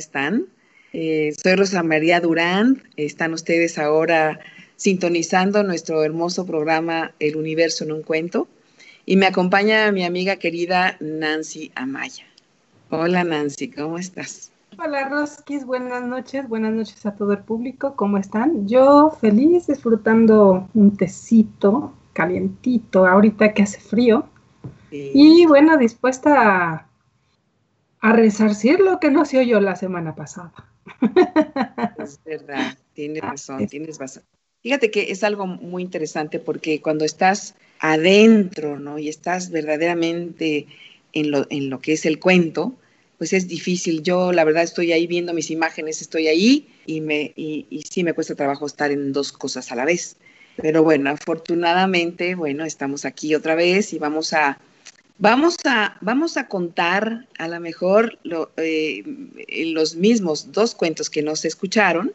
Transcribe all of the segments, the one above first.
¿cómo están? Eh, soy Rosa María Durán, están ustedes ahora sintonizando nuestro hermoso programa El Universo en un Cuento y me acompaña mi amiga querida Nancy Amaya. Hola Nancy, ¿cómo estás? Hola Roskis, buenas noches, buenas noches a todo el público, ¿cómo están? Yo feliz disfrutando un tecito calientito ahorita que hace frío y bueno, dispuesta a, a resarcir lo que no se oyó la semana pasada. Es verdad, tienes razón, tienes razón. Fíjate que es algo muy interesante porque cuando estás adentro, ¿no? Y estás verdaderamente en lo, en lo que es el cuento, pues es difícil. Yo, la verdad, estoy ahí viendo mis imágenes, estoy ahí y, me, y, y sí me cuesta trabajo estar en dos cosas a la vez. Pero bueno, afortunadamente, bueno, estamos aquí otra vez y vamos a, vamos a, vamos a contar a lo mejor eh, los mismos dos cuentos que nos escucharon.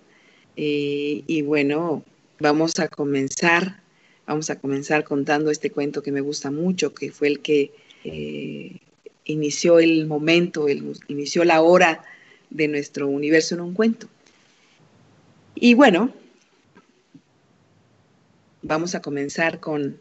Eh, y bueno, vamos a comenzar, vamos a comenzar contando este cuento que me gusta mucho, que fue el que eh, inició el momento, inició la hora de nuestro universo en un cuento. Y bueno, vamos a comenzar con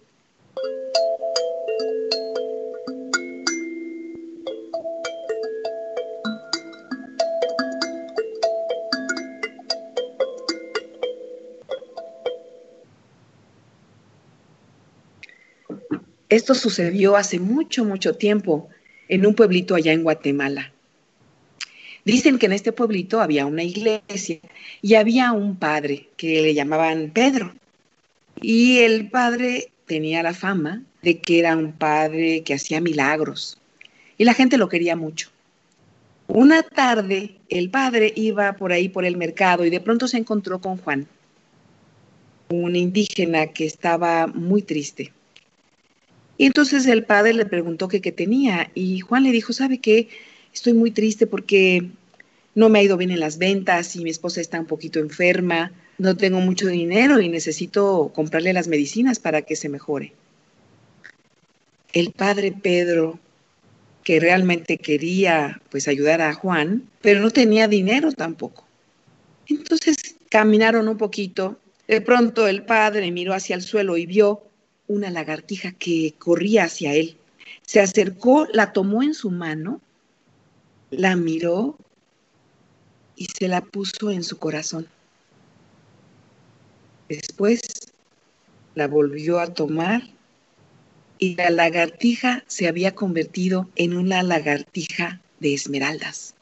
Esto sucedió hace mucho, mucho tiempo en un pueblito allá en Guatemala. Dicen que en este pueblito había una iglesia y había un padre que le llamaban Pedro. Y el padre tenía la fama de que era un padre que hacía milagros y la gente lo quería mucho. Una tarde el padre iba por ahí por el mercado y de pronto se encontró con Juan, un indígena que estaba muy triste. Y entonces el padre le preguntó qué tenía y Juan le dijo, ¿sabe qué? Estoy muy triste porque no me ha ido bien en las ventas y mi esposa está un poquito enferma, no tengo mucho dinero y necesito comprarle las medicinas para que se mejore. El padre Pedro, que realmente quería pues ayudar a Juan, pero no tenía dinero tampoco. Entonces caminaron un poquito, de pronto el padre miró hacia el suelo y vio una lagartija que corría hacia él. Se acercó, la tomó en su mano, la miró y se la puso en su corazón. Después la volvió a tomar y la lagartija se había convertido en una lagartija de esmeraldas.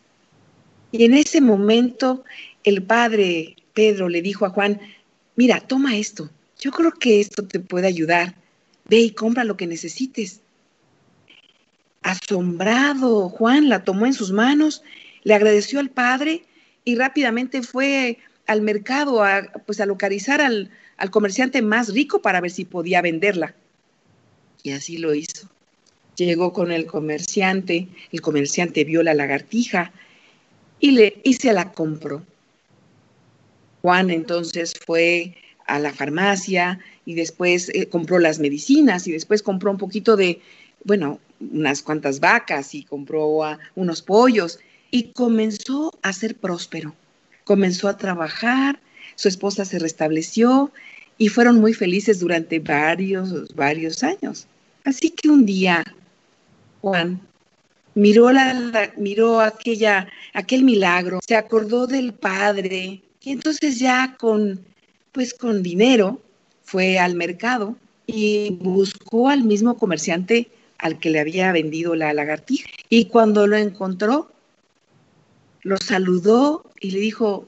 Y en ese momento el padre Pedro le dijo a Juan, mira, toma esto, yo creo que esto te puede ayudar. Ve y compra lo que necesites. Asombrado, Juan la tomó en sus manos, le agradeció al padre y rápidamente fue al mercado a, pues, a localizar al, al comerciante más rico para ver si podía venderla. Y así lo hizo. Llegó con el comerciante, el comerciante vio la lagartija y, le, y se la compró. Juan entonces fue a la farmacia y después eh, compró las medicinas y después compró un poquito de, bueno, unas cuantas vacas y compró unos pollos y comenzó a ser próspero. Comenzó a trabajar, su esposa se restableció y fueron muy felices durante varios, varios años. Así que un día, Juan miró, la, miró aquella, aquel milagro, se acordó del padre y entonces ya con pues con dinero fue al mercado y buscó al mismo comerciante al que le había vendido la lagartija. Y cuando lo encontró, lo saludó y le dijo,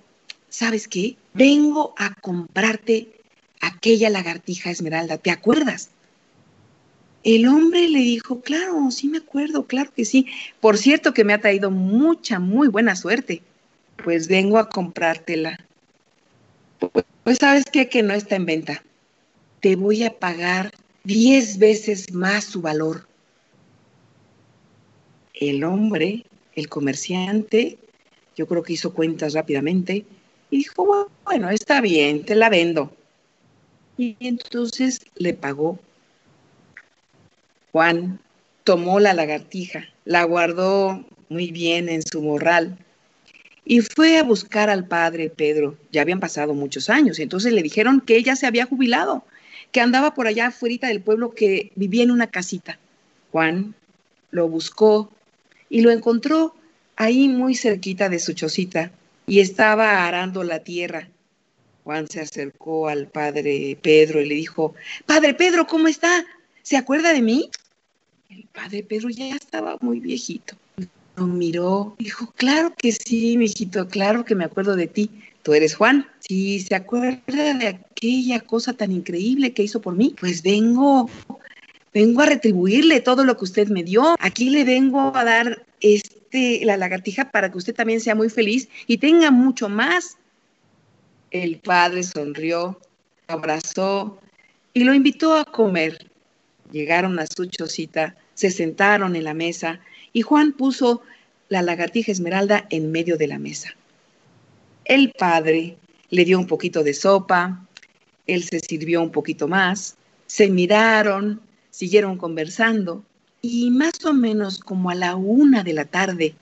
¿sabes qué? Vengo a comprarte aquella lagartija esmeralda, ¿te acuerdas? El hombre le dijo, claro, sí me acuerdo, claro que sí. Por cierto que me ha traído mucha, muy buena suerte. Pues vengo a comprártela. Pues sabes qué, que no está en venta. Te voy a pagar diez veces más su valor. El hombre, el comerciante, yo creo que hizo cuentas rápidamente y dijo, bueno, está bien, te la vendo. Y entonces le pagó. Juan tomó la lagartija, la guardó muy bien en su morral y fue a buscar al padre Pedro. Ya habían pasado muchos años, y entonces le dijeron que ella se había jubilado, que andaba por allá afuera del pueblo, que vivía en una casita. Juan lo buscó y lo encontró ahí muy cerquita de su chocita y estaba arando la tierra. Juan se acercó al padre Pedro y le dijo, Padre Pedro, ¿cómo está? ¿Se acuerda de mí? El padre Pedro ya estaba muy viejito. Lo miró, dijo, claro que sí, mijito, claro que me acuerdo de ti. Tú eres Juan. Si se acuerda de aquella cosa tan increíble que hizo por mí, pues vengo, vengo a retribuirle todo lo que usted me dio. Aquí le vengo a dar este, la lagartija para que usted también sea muy feliz y tenga mucho más. El padre sonrió, abrazó y lo invitó a comer. Llegaron a su chocita, se sentaron en la mesa y Juan puso la lagartija esmeralda en medio de la mesa. El padre le dio un poquito de sopa, él se sirvió un poquito más, se miraron, siguieron conversando y más o menos como a la una de la tarde,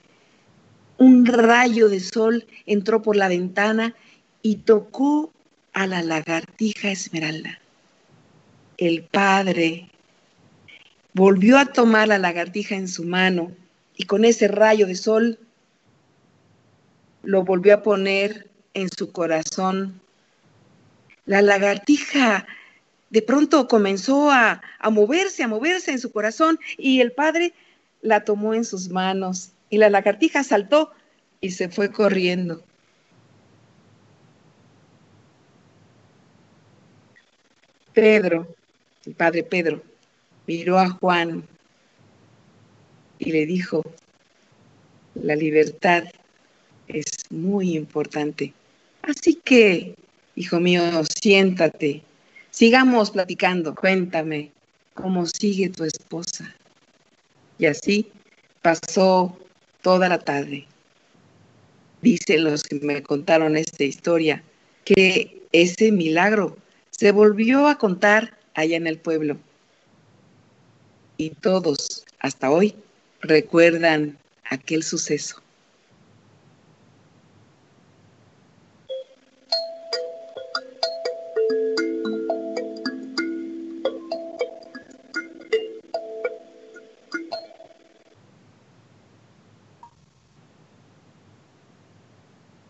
un rayo de sol entró por la ventana y tocó a la lagartija esmeralda. El padre volvió a tomar la lagartija en su mano y con ese rayo de sol lo volvió a poner en su corazón. La lagartija de pronto comenzó a, moverse, a moverse en su corazón y el padre la tomó en sus manos y la lagartija saltó y se fue corriendo. Pedro, el padre Pedro, miró a Juan y le dijo, la libertad es muy importante. Así que, hijo mío, siéntate, sigamos platicando, cuéntame cómo sigue tu esposa. Y así pasó toda la tarde. Dicen los que me contaron esta historia que ese milagro se volvió a contar allá en el pueblo. Y todos, hasta hoy, recuerdan aquel suceso.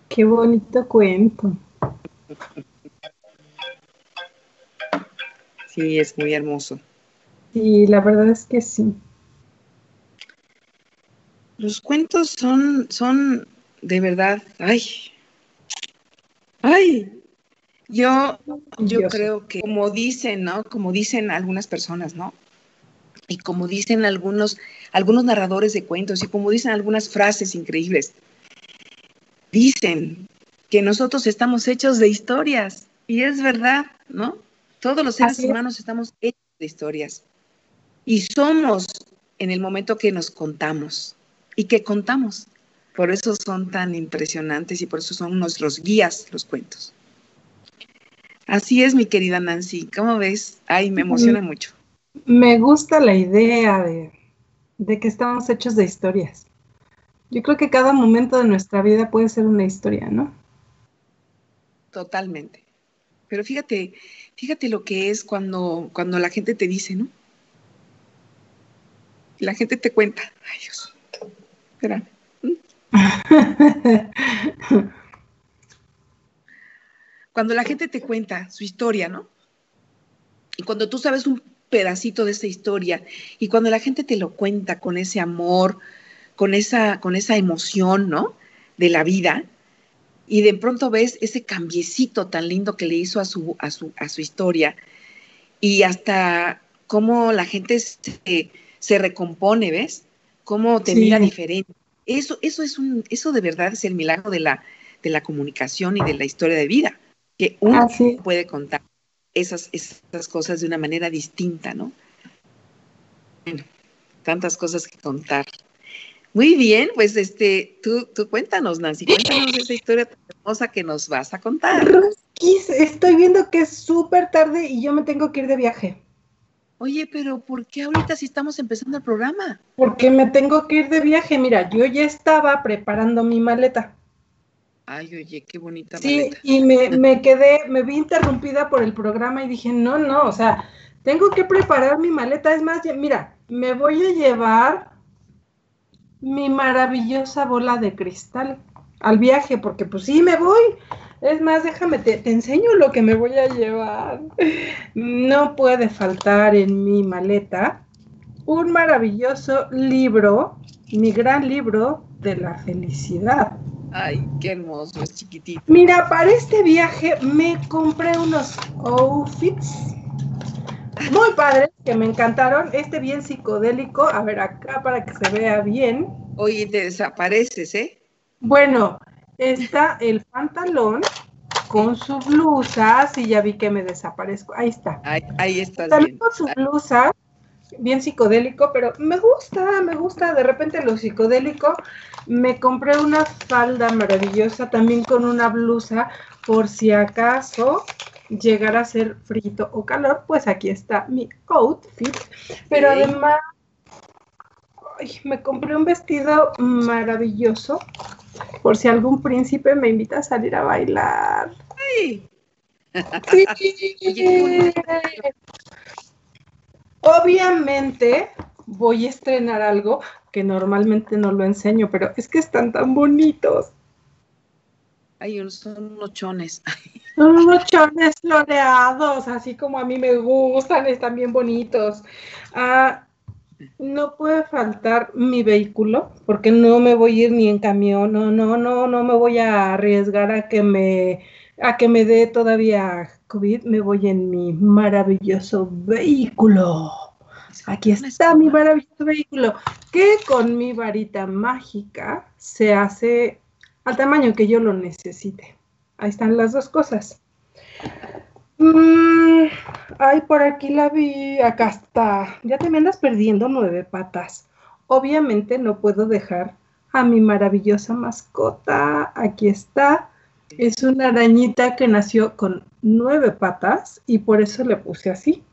Qué bonito cuento. Sí, es muy hermoso. Sí, la verdad es que sí. Los cuentos son, son de verdad, ay, ay, yo, yo creo que como dicen, ¿no? Como dicen algunas personas, ¿no? Y como dicen algunos, algunos narradores de cuentos y como dicen algunas frases increíbles, dicen que nosotros estamos hechos de historias y es verdad, ¿no? Todos los seres humanos estamos hechos de historias y somos en el momento que nos contamos y que contamos. Por eso son tan impresionantes y por eso son nuestros guías los cuentos. Así es, mi querida Nancy. ¿Cómo ves? Ay, me emociona mm. mucho. Me gusta la idea de, de, que estamos hechos de historias. Yo creo que cada momento de nuestra vida puede ser una historia, ¿no? Totalmente. Pero fíjate, fíjate lo que es cuando, cuando la gente te dice, ¿no? La gente te cuenta. Ay, Dios. Cuando la gente te cuenta su historia, ¿no? Y cuando tú sabes un pedacito de esa historia y cuando la gente te lo cuenta con ese amor, con esa, con esa emoción, ¿no? De la vida, y de pronto ves ese cambiecito tan lindo que le hizo a su, a su, a su historia, y hasta cómo la gente se, se recompone, ¿ves? Cómo te mira diferente. Eso, eso es un, eso de verdad es el milagro de la, de la comunicación y de la historia de vida, que uno puede contar esas, esas cosas de una manera distinta, ¿no? Bueno, tantas cosas que contar. Muy bien, pues este, tú, tú cuéntanos, Nancy, cuéntanos esa historia tan hermosa que nos vas a contar. estoy viendo que es súper tarde y yo me tengo que ir de viaje. Oye, pero ¿por qué ahorita si estamos empezando el programa? Porque me tengo que ir de viaje. Mira, yo ya estaba preparando mi maleta. Ay, oye, qué bonita Sí, y me, me, quedé, me vi interrumpida por el programa y dije, no, no, o sea, tengo que preparar mi maleta. Es más, mira, me voy a llevar mi maravillosa bola de cristal al viaje, porque pues sí, me voy. Es más, déjame, te, te, enseño lo que me voy a llevar. No puede faltar en mi maleta un maravilloso libro, mi gran libro de la felicidad. Ay, qué hermoso, es chiquitito. Mira, para este viaje me compré unos outfits muy padres que me encantaron. Este bien psicodélico. A ver, acá para que se vea bien. Oye, te desapareces, ¿eh? Bueno, está el pantalón con su blusa. Sí, ya vi que me desaparezco. Ahí está. Ahí, ahí está. También con su blusa bien psicodélico, pero me gusta, me gusta de repente lo psicodélico. Me compré una falda maravillosa también con una blusa por si acaso llegara a ser frito o calor, pues aquí está mi outfit. Pero además, me compré un vestido maravilloso por si algún príncipe me invita a salir a bailar. Sí. Obviamente voy a estrenar algo que normalmente no lo enseño, pero es que están tan bonitos. Ay, son unos chones. Son unos chones floreados, así como a mí me gustan, están bien bonitos. Ah, no puede faltar mi vehículo, porque no me voy a ir ni en camión, no, no, no, no me voy a arriesgar a que me, a que me dé todavía COVID, me voy en mi maravilloso vehículo. Aquí está mi maravilloso vehículo, que con mi varita mágica se hace al tamaño que yo lo necesite. Ahí están las dos cosas. Mm, ay, por aquí la vi, acá está. Ya te me andas perdiendo nueve patas. Obviamente no puedo dejar a mi maravillosa mascota. Aquí está. Es una arañita que nació con nueve patas y por eso le puse así.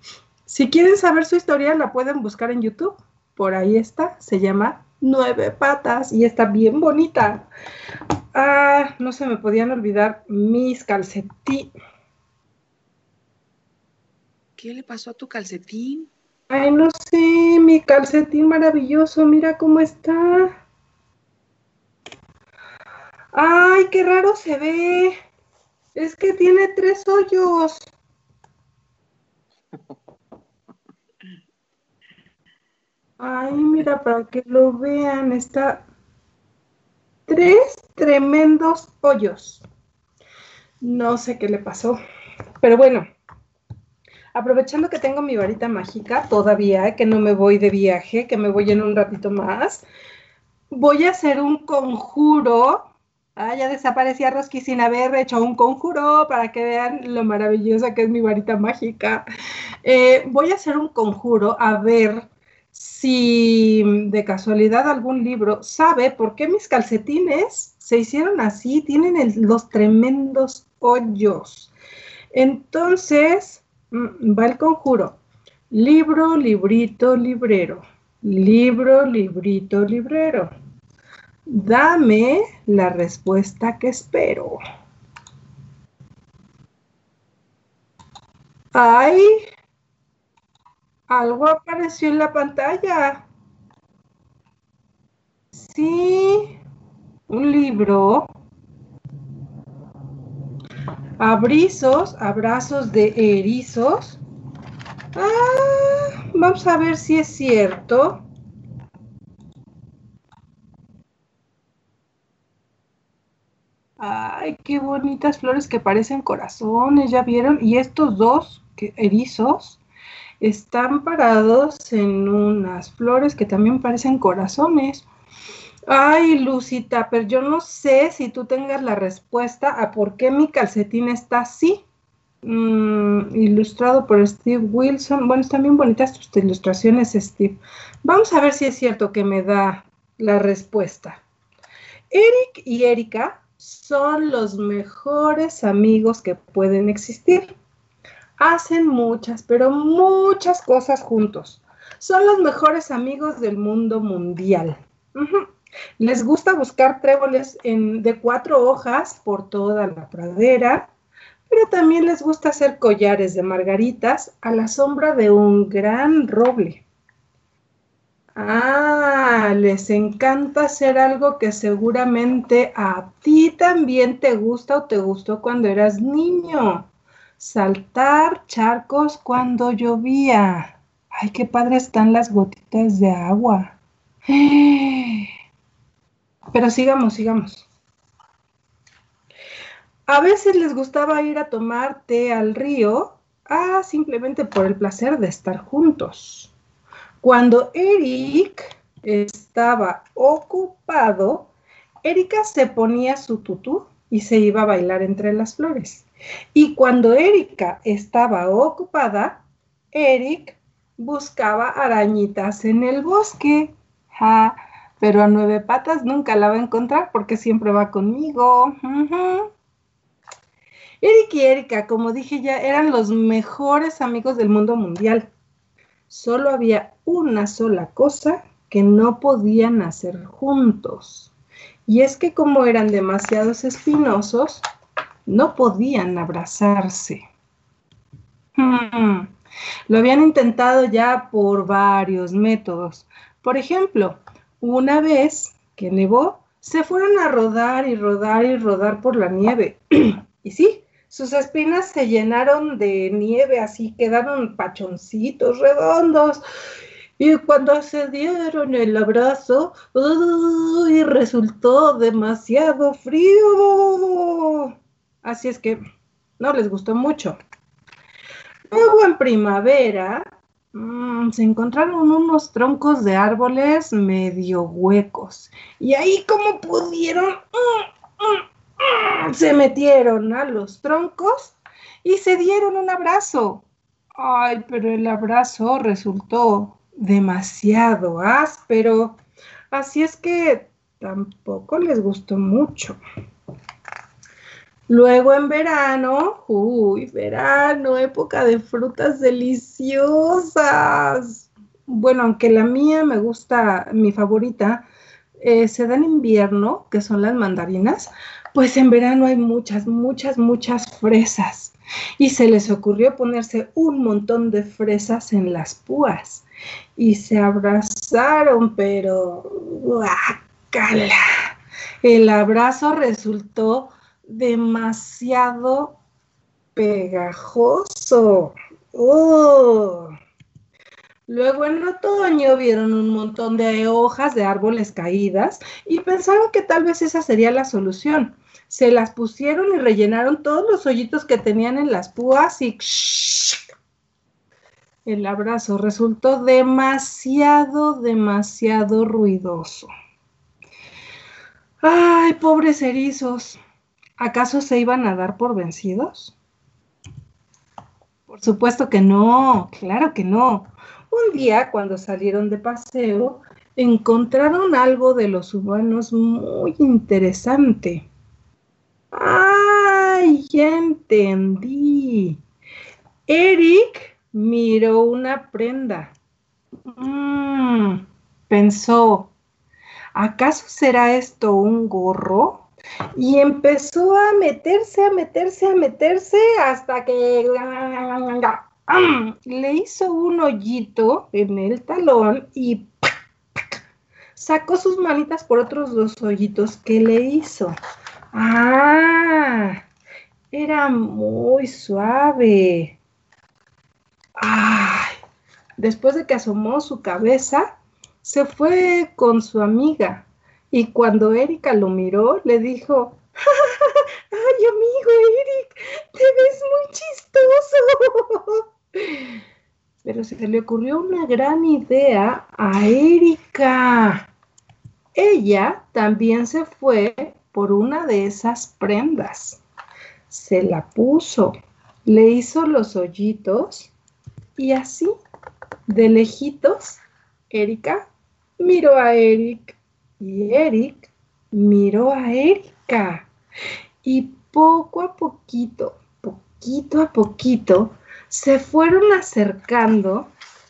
Si quieren saber su historia, la pueden buscar en YouTube. Por ahí está. Se llama Nueve Patas y está bien bonita. Ah, no se me podían olvidar mis calcetines. ¿Qué le pasó a tu calcetín? Ay, no sé, mi calcetín maravilloso, mira cómo está. Ay, qué raro se ve. Es que tiene tres hoyos. Ay, mira, para que lo vean, está tres tremendos hoyos. No sé qué le pasó, pero bueno, aprovechando que tengo mi varita mágica todavía, que no me voy de viaje, que me voy en un ratito más, voy a hacer un conjuro Ah, ya desaparecía Roski sin haber hecho un conjuro para que vean lo maravillosa que es mi varita mágica. Eh, voy a hacer un conjuro a ver si de casualidad algún libro sabe por qué mis calcetines se hicieron así, tienen los tremendos hoyos. Entonces, va el conjuro. Libro, librito, librero. Libro, librito, librero. Dame la respuesta que espero. ¡Ay! Algo apareció en la pantalla. Sí, un libro. Abrizos, abrazos de erizos. Ah, vamos a ver si es cierto. Ay, qué bonitas flores que parecen corazones, ¿ya vieron? Y estos dos erizos están parados en unas flores que también parecen corazones. Ay, Lucita, pero yo no sé si tú tengas la respuesta a por qué mi calcetín está así. Mm, ilustrado por Steve Wilson. Bueno, están bien bonitas tus ilustraciones, Steve. Vamos a ver si es cierto que me da la respuesta. Eric y Erika son los mejores amigos que pueden existir hacen muchas, pero muchas cosas juntos. Son los mejores amigos del mundo mundial. Les gusta buscar tréboles de cuatro hojas por toda la pradera, pero también les gusta hacer collares de margaritas a la sombra de un gran roble. Ah, les encanta hacer algo que seguramente a ti también te gusta o te gustó cuando eras niño. Saltar charcos cuando llovía. Ay, qué padre están las gotitas de agua. Pero sigamos, sigamos. A veces les gustaba ir a tomar té al río, ah, simplemente por el placer de estar juntos. Cuando Eric estaba ocupado, Erika se ponía su tutú y se iba a bailar entre las flores. Y cuando Erika estaba ocupada, Eric buscaba arañitas en el bosque. Pero a nueve patas nunca la va a encontrar porque siempre va conmigo. Eric y Erika, como dije ya, eran los mejores amigos del mundo mundial solo había una sola cosa que no podían hacer juntos. Y es que como eran demasiados espinosos, no podían abrazarse. Hmm. Lo habían intentado ya por varios métodos. Por ejemplo, una vez que nevó, se fueron a rodar y rodar y rodar por la nieve. y sí, sus espinas se llenaron de nieve, así quedaron pachoncitos redondos. Y cuando se dieron el abrazo, y resultó demasiado frío. Así es que no les gustó mucho. Luego en primavera mm, se encontraron unos troncos de árboles medio huecos. Y ahí como pudieron, mm, mm, se metieron a los troncos y se dieron un abrazo. Ay, pero el abrazo resultó demasiado áspero, así es que tampoco les gustó mucho. Luego en verano, uy, verano, época de frutas deliciosas. Bueno, aunque la mía me gusta, mi favorita, eh, se da en invierno, que son las mandarinas, pues en verano hay muchas, muchas, muchas fresas. Y se les ocurrió ponerse un montón de fresas en las púas. Y se abrazaron, pero guácala. El abrazo resultó demasiado pegajoso. ¡Oh! Luego en otoño vieron un montón de hojas de árboles caídas y pensaron que tal vez esa sería la solución. Se las pusieron y rellenaron todos los hoyitos que tenían en las púas y el abrazo resultó demasiado, demasiado ruidoso. Ay, pobres erizos. ¿Acaso se iban a dar por vencidos? Por supuesto que no, claro que no. Un día, cuando salieron de paseo, encontraron algo de los humanos muy interesante. ¡Ay, ya entendí! Eric miró una prenda. Mm, pensó, ¿acaso será esto un gorro? Y empezó a meterse, a meterse, a meterse hasta que le hizo un hoyito en el talón y sacó sus manitas por otros dos hoyitos que le hizo. Ah, era muy suave. Después de que asomó su cabeza, se fue con su amiga y cuando Erika lo miró, le dijo, ¡Ay, amigo Eric! ¡Te ves muy chistoso! Pero se le ocurrió una gran idea a Erika. Ella también se fue por una de esas prendas. Se la puso, le hizo los hoyitos y así, de lejitos, Erika miró a Eric y Eric miró a Erika. Y poco a poquito, poquito a poquito, se fueron acercando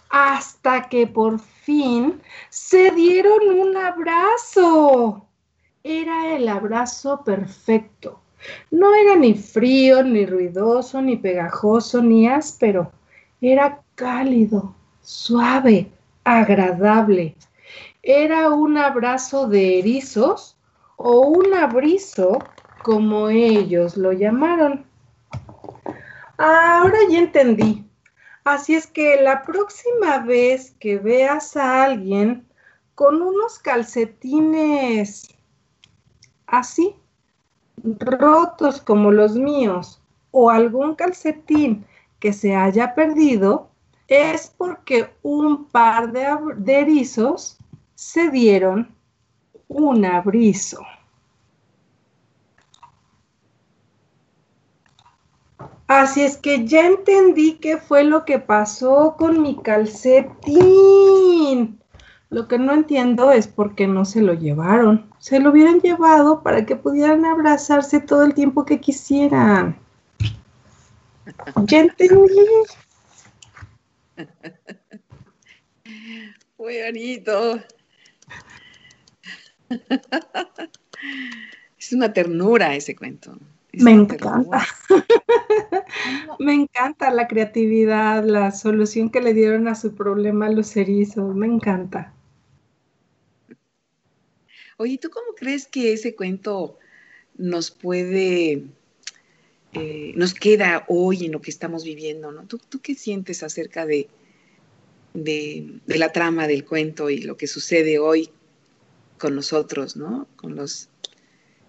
hasta que por fin se dieron un abrazo. Era el abrazo perfecto. No era ni frío, ni ruidoso, ni pegajoso, ni áspero. Era cálido, suave, agradable. Era un abrazo de erizos o un abrizo, como ellos lo llamaron. Ahora ya entendí. Así es que la próxima vez que veas a alguien con unos calcetines así, rotos como los míos, o algún calcetín que se haya perdido, es porque un par de, erizos se dieron un abrizo. Así es que ya entendí qué fue lo que pasó con mi calcetín. Lo que no entiendo es por qué no se lo llevaron. Se lo hubieran llevado para que pudieran abrazarse todo el tiempo que quisieran. Ya entendí. Muy bonito. Es una ternura ese cuento. Me encanta. Me encanta la creatividad, la solución que le dieron a su problema los erizos. Me encanta. Oye, ¿tú cómo crees que ese cuento nos puede, eh, nos queda hoy en lo que estamos viviendo? ¿no? ¿Tú, qué sientes acerca de, de, de, la trama del cuento y lo que sucede hoy con nosotros, ¿no? Con los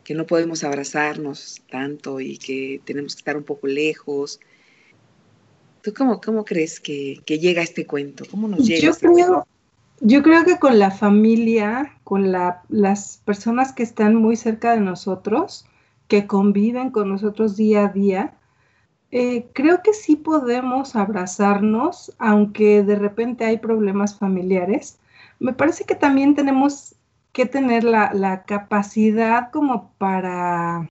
que no podemos abrazarnos tanto y que tenemos que estar un poco lejos. ¿Tú cómo, cómo crees que, llega este cuento? ¿Cómo nos llega? Yo, este creo, yo creo que con la familia, con las personas que están muy cerca de nosotros, que conviven con nosotros día a día, eh, creo que sí podemos abrazarnos, aunque de repente hay problemas familiares. Me parece que también tenemos que tener la, capacidad como para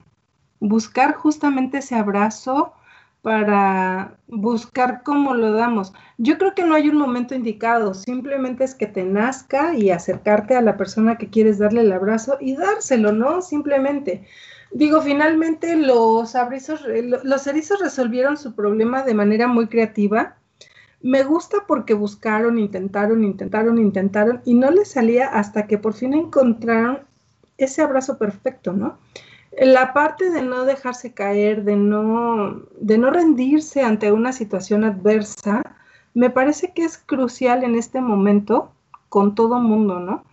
buscar justamente ese abrazo, para buscar cómo lo damos. Yo creo que no hay un momento indicado, simplemente es que te nazca y acercarte a la persona que quieres darle el abrazo y dárselo, ¿no? Simplemente. Digo, finalmente los abrizos, los erizos resolvieron su problema de manera muy creativa me gusta porque buscaron, intentaron, intentaron, intentaron y no les salía hasta que por fin encontraron ese abrazo perfecto, ¿no? La parte de no dejarse caer, de no, de no rendirse ante una situación adversa, me parece que es crucial en este momento con todo mundo, ¿no?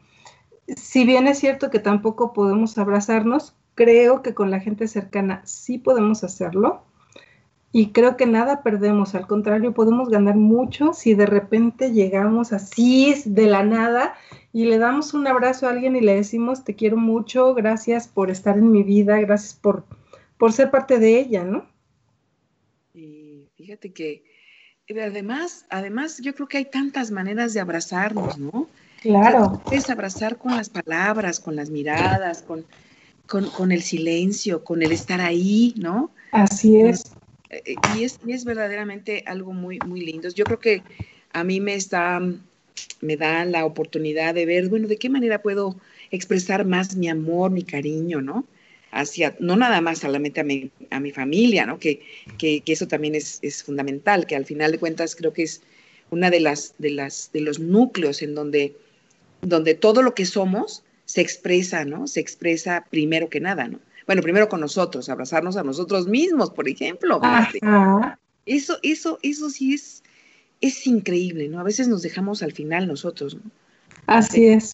Si bien es cierto que tampoco podemos abrazarnos, creo que con la gente cercana sí podemos hacerlo y creo que nada perdemos, al contrario, podemos ganar mucho si de repente llegamos así de la nada y le damos un abrazo a alguien y le decimos te quiero mucho, gracias por estar en mi vida, gracias por, por ser parte de ella, ¿no? Y fíjate que además, además yo creo que hay tantas maneras de abrazarnos, ¿no? Claro. Es abrazar con las palabras, con las miradas, con, con, con el silencio, con el estar ahí, ¿no? Así es. Eh, y es, es verdaderamente algo muy, muy lindo. Yo creo que a mí me está, me da la oportunidad de ver, bueno, de qué manera puedo expresar más mi amor, mi cariño, ¿no? Hacia, no nada más solamente a mi, a mi familia, ¿no? Que, que, eso también es, es, fundamental, que al final de cuentas creo que es una de las, de las, de los núcleos en donde, donde todo lo que somos se expresa, ¿no? Se expresa primero que nada, ¿no? Bueno, primero con nosotros, abrazarnos a nosotros mismos, por ejemplo. Eso, eso, eso sí es, es increíble, ¿no? A veces nos dejamos al final nosotros, ¿no? Así es.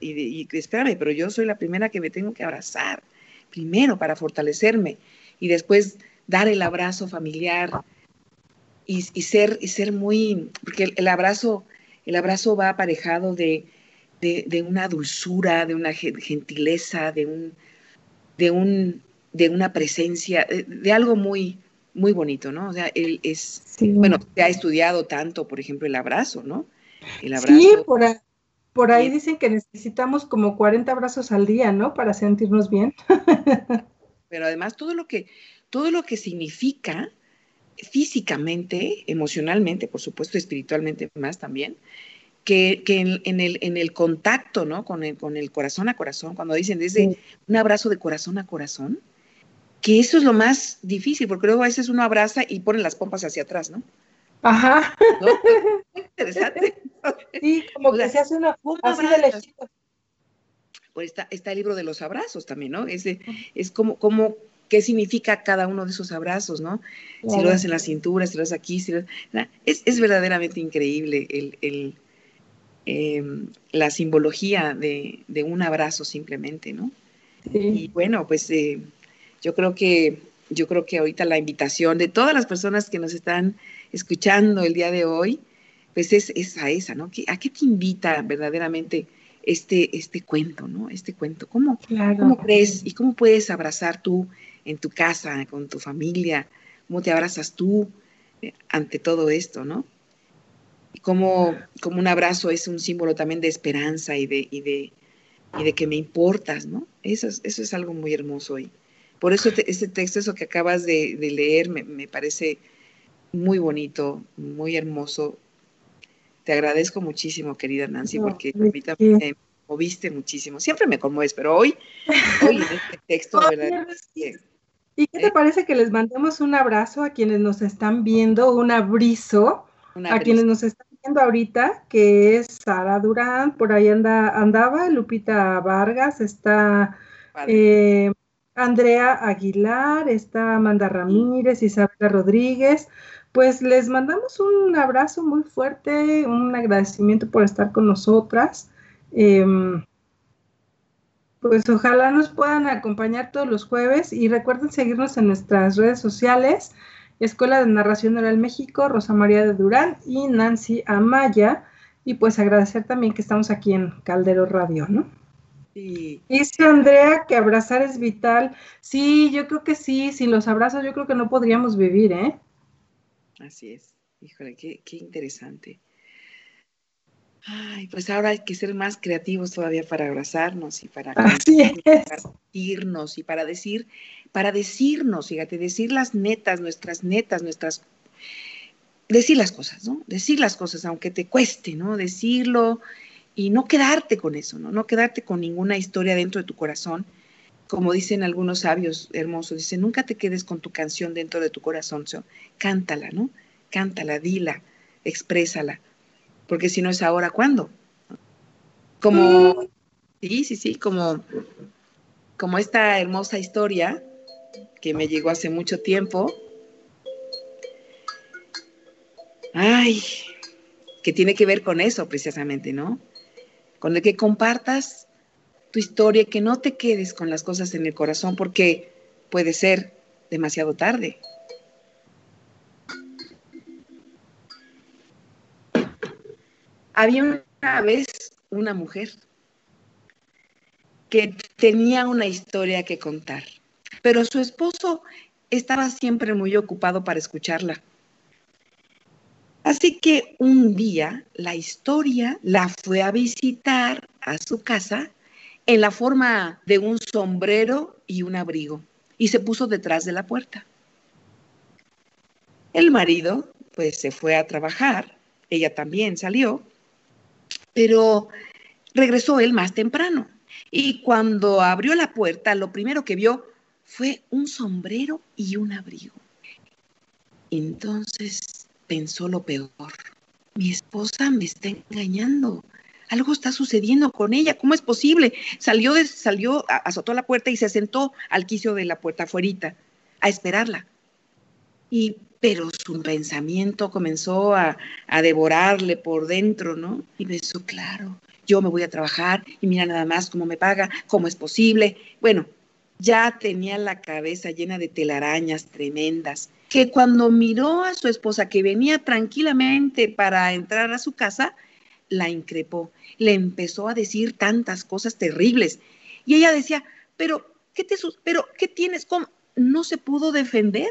Y, y, espérame, pero yo soy la primera que me tengo que abrazar, primero para fortalecerme y después dar el abrazo familiar y, ser, y ser muy, porque el, abrazo, el abrazo va aparejado de, de, una dulzura, de una gentileza, de un, de, un, de una presencia, de, algo muy, muy bonito, ¿no? O sea, él es, bueno, se ha estudiado tanto, por ejemplo, el abrazo, ¿no? El abrazo. Sí, por, por ahí dicen que necesitamos como 40 abrazos al día, ¿no? Para sentirnos bien. Pero además todo lo que, todo lo que significa físicamente, emocionalmente, por supuesto, espiritualmente más también, que, en, el, en el contacto, ¿no? Con el, con el corazón a corazón, cuando dicen desde un abrazo de corazón a corazón, que eso es lo más difícil, porque luego a veces uno abraza y pone las pompas hacia atrás, ¿no? Ajá. Interesante. Sí, como que se hace una así de lejito. Pues está, está el libro de los abrazos también, ¿no? Es, es como, como, qué significa cada uno de esos abrazos, ¿no? Si lo das en la cintura, si lo das aquí, si lo es, es, verdaderamente increíble el, el em, la simbología de, de, un abrazo simplemente, ¿no? Sí. Y bueno, pues eh, yo creo que yo creo que ahorita la invitación de todas las personas que nos están escuchando el día de hoy, pues es, esa, esa, ¿no? ¿A qué te invita verdaderamente este, este cuento, ¿no? Este cuento. ¿Cómo, ¿Cómo crees y cómo puedes abrazar tú en tu casa, con tu familia? ¿Cómo te abrazas tú eh, ante todo esto, ¿no? Y cómo, como un abrazo es un símbolo también de esperanza y de, y de, y de que me importas, ¿no? Eso es, eso es algo muy hermoso hoy. Por eso este texto, eso que acabas de, de leer, me, me parece muy bonito, muy hermoso. Te agradezco muchísimo, querida Nancy, porque ahorita me moviste muchísimo. Siempre me conmueves, pero hoy, hoy este texto, ¿verdad? ¿Y qué te parece que les mandemos un abrazo a quienes nos están viendo, un abrizo, a quienes nos están viendo ahorita, que es Sara Durán, por ahí anda, andaba, Lupita Vargas, está eh, Andrea Aguilar, está Amanda Ramírez, Isabela Rodríguez, pues les mandamos un abrazo muy fuerte, un agradecimiento por estar con nosotras. Em, pues ojalá nos puedan acompañar todos los jueves y recuerden seguirnos en nuestras redes sociales, Escuela de Narración Oral México, Rosa María de Durán y Nancy Amaya. Y pues agradecer también que estamos aquí en Caldero Radio, ¿no? Sí. Dice Andrea que abrazar es vital. Sí, yo creo que sí, sin los abrazos yo creo que no podríamos vivir, ¿eh? Así es. Híjole, qué, interesante. Ay, pues ahora hay que ser más creativos todavía para abrazarnos y para, decirnos y para decir, para decirnos, fíjate, decir las netas, nuestras netas, nuestras decir las cosas, ¿no? Decir las cosas, aunque te cueste, ¿no? Decirlo y no quedarte con eso, ¿no? No quedarte con ninguna historia dentro de tu corazón. Como dicen algunos sabios hermosos, dicen, nunca te quedes con tu canción dentro de tu corazón, cántala, ¿no? Cántala, dila, exprésala, porque si no es ahora, ¿cuándo? Como, sí, sí, sí, como, como esta hermosa historia que me llegó hace mucho tiempo. Ay, que tiene que ver con eso precisamente, ¿no? Con el que compartas tu historia, que no te quedes con las cosas en el corazón porque puede ser demasiado tarde. Había una vez una mujer que tenía una historia que contar, pero su esposo estaba siempre muy ocupado para escucharla. Así que un día la historia la fue a visitar a su casa en la forma de un sombrero y un abrigo y se puso detrás de la puerta. El marido pues se fue a trabajar, ella también salió pero regresó él más temprano. Y cuando abrió la puerta, lo primero que vio fue un sombrero y un abrigo. Entonces pensó lo peor. Mi esposa me está engañando. Algo está sucediendo con ella. ¿Cómo es posible? Salió, de, salió, azotó la puerta y se sentó al quicio de la puerta afuera a esperarla. Y pero su pensamiento comenzó a, devorarle por dentro, ¿no? Y pensó, claro, yo me voy a trabajar y mira nada más cómo me paga, cómo es posible. Bueno, ya tenía la cabeza llena de telarañas tremendas, que cuando miró a su esposa que venía tranquilamente para entrar a su casa, la increpó, le empezó a decir tantas cosas terribles. Y ella decía, pero, ¿qué te pero, ¿qué tienes? ¿Cómo? No se pudo defender.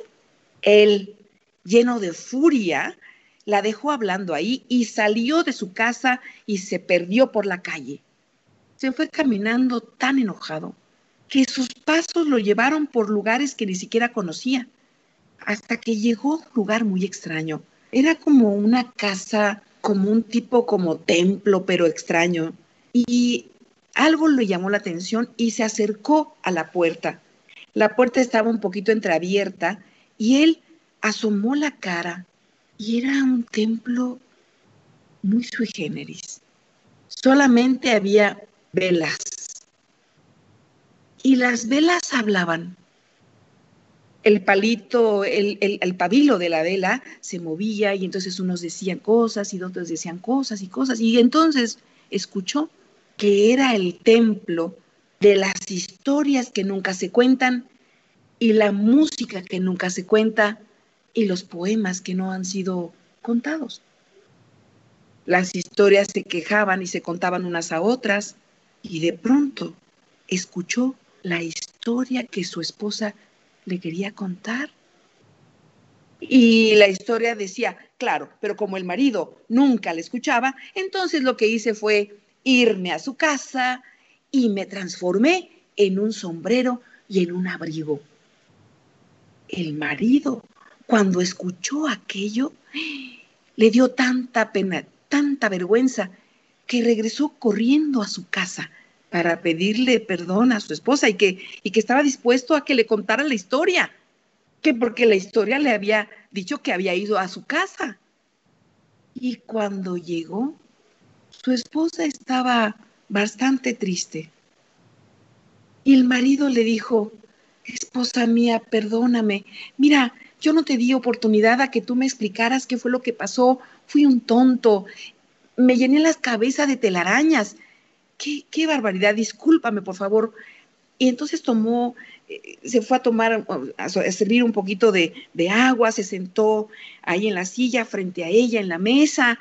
Él lleno de furia, la dejó hablando ahí y salió de su casa y se perdió por la calle. Se fue caminando tan enojado que sus pasos lo llevaron por lugares que ni siquiera conocía, hasta que llegó a un lugar muy extraño. Era como una casa como un tipo como templo, pero extraño. Y algo le llamó la atención y se acercó a la puerta. La puerta estaba un poquito entreabierta y él asomó la cara y era un templo muy sui generis. Solamente había velas. Y las velas hablaban. El palito, el, el, pabilo de la vela se movía y entonces unos decían cosas y otros decían cosas y cosas. Y entonces escuchó que era el templo de las historias que nunca se cuentan y la música que nunca se cuenta y los poemas que no han sido contados. Las historias se quejaban y se contaban unas a otras y de pronto escuchó la historia que su esposa le quería contar. Y la historia decía, claro, pero como el marido nunca le escuchaba, entonces lo que hice fue irme a su casa y me transformé en un sombrero y en un abrigo. El marido, cuando escuchó aquello, le dio tanta pena, tanta vergüenza, que regresó corriendo a su casa para pedirle perdón a su esposa y que, y que estaba dispuesto a que le contara la historia, que porque la historia le había dicho que había ido a su casa. Y cuando llegó, su esposa estaba bastante triste. Y el marido le dijo, esposa mía, perdóname, mira, yo no te di oportunidad a que tú me explicaras qué fue lo que pasó, fui un tonto, me llené las cabezas de telarañas. Qué, barbaridad, discúlpame, por favor. Y entonces tomó, eh, se fue a tomar, a, servir un poquito de, de agua, se sentó ahí en la silla frente a ella, en la mesa,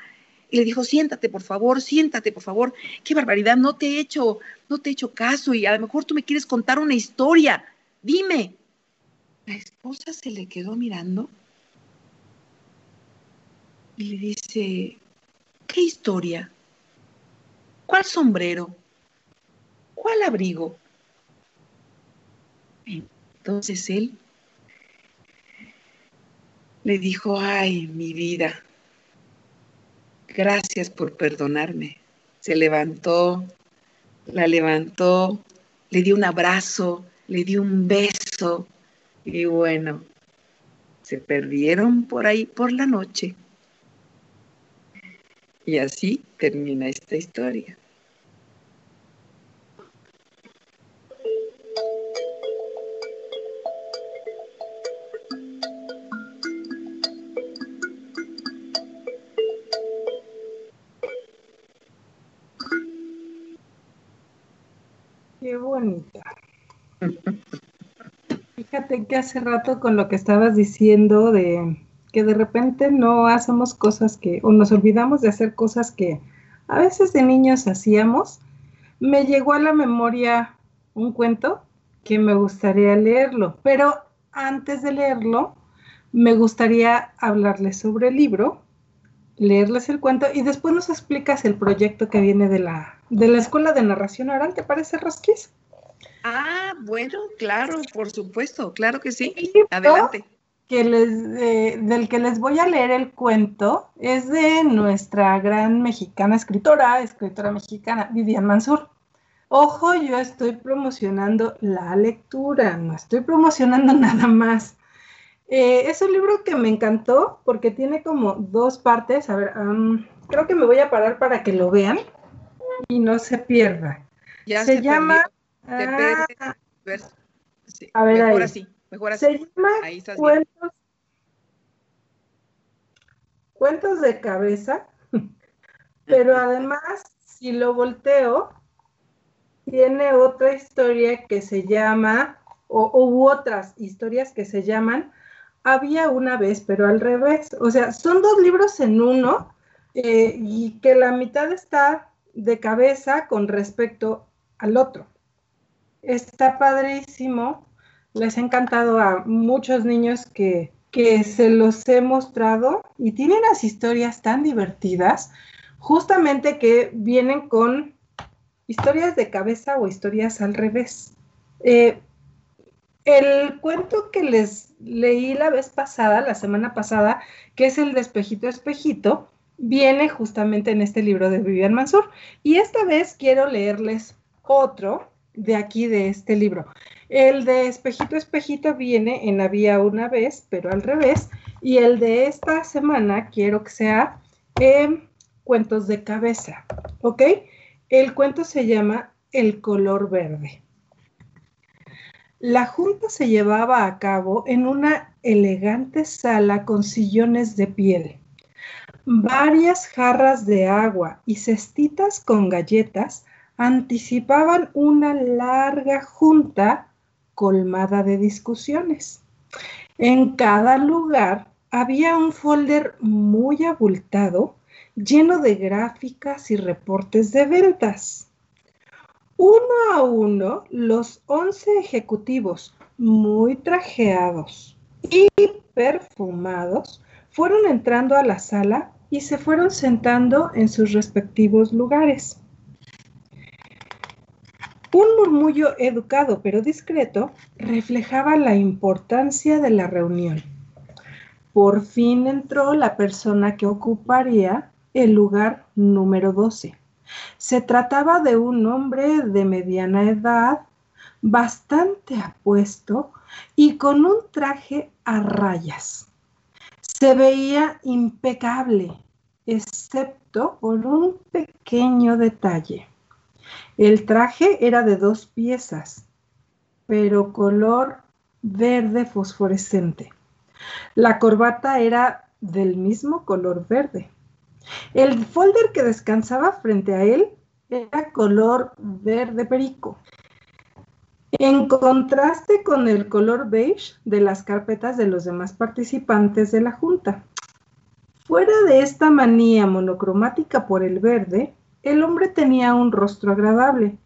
y le dijo, siéntate, por favor, siéntate, por favor. Qué barbaridad, no te he hecho, no te he hecho caso y a lo mejor tú me quieres contar una historia. Dime. La esposa se le quedó mirando y le dice, ¿qué historia? ¿Cuál sombrero? ¿Cuál abrigo? Entonces él le dijo, ay, mi vida, gracias por perdonarme. Se levantó, la levantó, le dio un abrazo, le dio un beso y bueno, se perdieron por ahí por la noche. Y así termina esta historia. Fíjate que hace rato con lo que estabas diciendo de que de repente no hacemos cosas que, o nos olvidamos de hacer cosas que a veces de niños hacíamos, me llegó a la memoria un cuento que me gustaría leerlo, pero antes de leerlo, me gustaría hablarles sobre el libro, leerles el cuento y después nos explicas el proyecto que viene de la, de la Escuela de Narración Oral, ¿te parece, Rosquís? Ah, bueno, claro, por supuesto, claro que sí. Adelante. Que les, eh, del que les voy a leer el cuento es de nuestra gran mexicana escritora, escritora mexicana, Vivian Mansur. Ojo, yo estoy promocionando la lectura, no estoy promocionando nada más. Eh, es un libro que me encantó porque tiene como dos partes. A ver, creo que me voy a parar para que lo vean y no se pierda. Ya se, llama Ah. a ver, así, mejor así. Se llama cuentos, cuentos de cabeza, pero además, si lo volteo, tiene otra historia que se llama, o u otras historias que se llaman Había una vez, pero al revés. O sea, son dos libros en uno eh, y que la mitad está de cabeza con respecto al otro. Está padrísimo. Les ha encantado a muchos niños que, se los he mostrado y tienen las historias tan divertidas, justamente que vienen con historias de cabeza o historias al revés. Eh, el cuento que les leí la vez pasada, la semana pasada, que es el de espejito espejito, viene justamente en este libro de Vivian Mansur. Y esta vez quiero leerles otro de aquí de este libro. El de Espejito, Espejito viene en Había una vez, pero al revés. Y el de esta semana quiero que sea eh, Cuentos de cabeza, ¿ok? El cuento se llama El color verde. La junta se llevaba a cabo en una elegante sala con sillones de piel. Varias jarras de agua y cestitas con galletas anticipaban una larga junta colmada de discusiones. En cada lugar había un folder muy abultado lleno de gráficas y reportes de ventas. Uno a uno, los once ejecutivos muy trajeados y perfumados fueron entrando a la sala y se fueron sentando en sus respectivos lugares. Un murmullo educado pero discreto reflejaba la importancia de la reunión. Por fin entró la persona que ocuparía el lugar número 12. Se trataba de un hombre de mediana edad, bastante apuesto y con un traje a rayas. Se veía impecable, excepto por un pequeño detalle. El traje era de dos piezas, pero color verde fosforescente. La corbata era del mismo color verde. El folder que descansaba frente a él era color verde perico. En contraste con el color beige de las carpetas de los demás participantes de la junta. Fuera de esta manía monocromática por el verde, el hombre tenía un rostro agradable.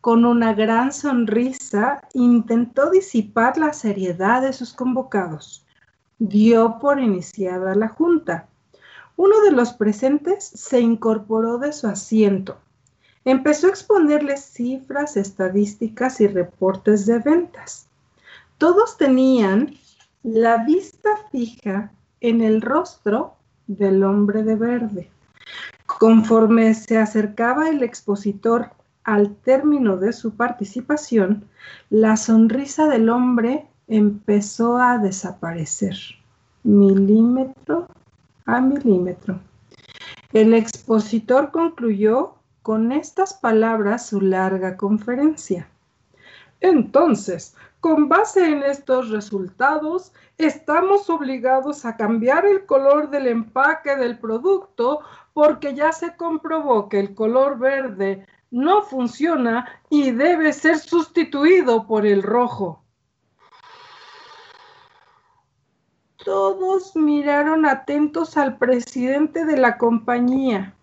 Con una gran sonrisa intentó disipar la seriedad de sus convocados. Dio por iniciada la junta uno de los presentes se incorporó de su asiento. Empezó a exponerles cifras, estadísticas y reportes de ventas. Todos tenían la vista fija en el rostro del hombre de verde. Conforme se acercaba el expositor al término de su participación, la sonrisa del hombre empezó a desaparecer, milímetro a milímetro. El expositor concluyó con estas palabras su larga conferencia. Entonces, con base en estos resultados, estamos obligados a cambiar el color del empaque del producto porque ya se comprobó que el color verde no funciona y debe ser sustituido por el rojo. Todos miraron atentos al presidente de la compañía.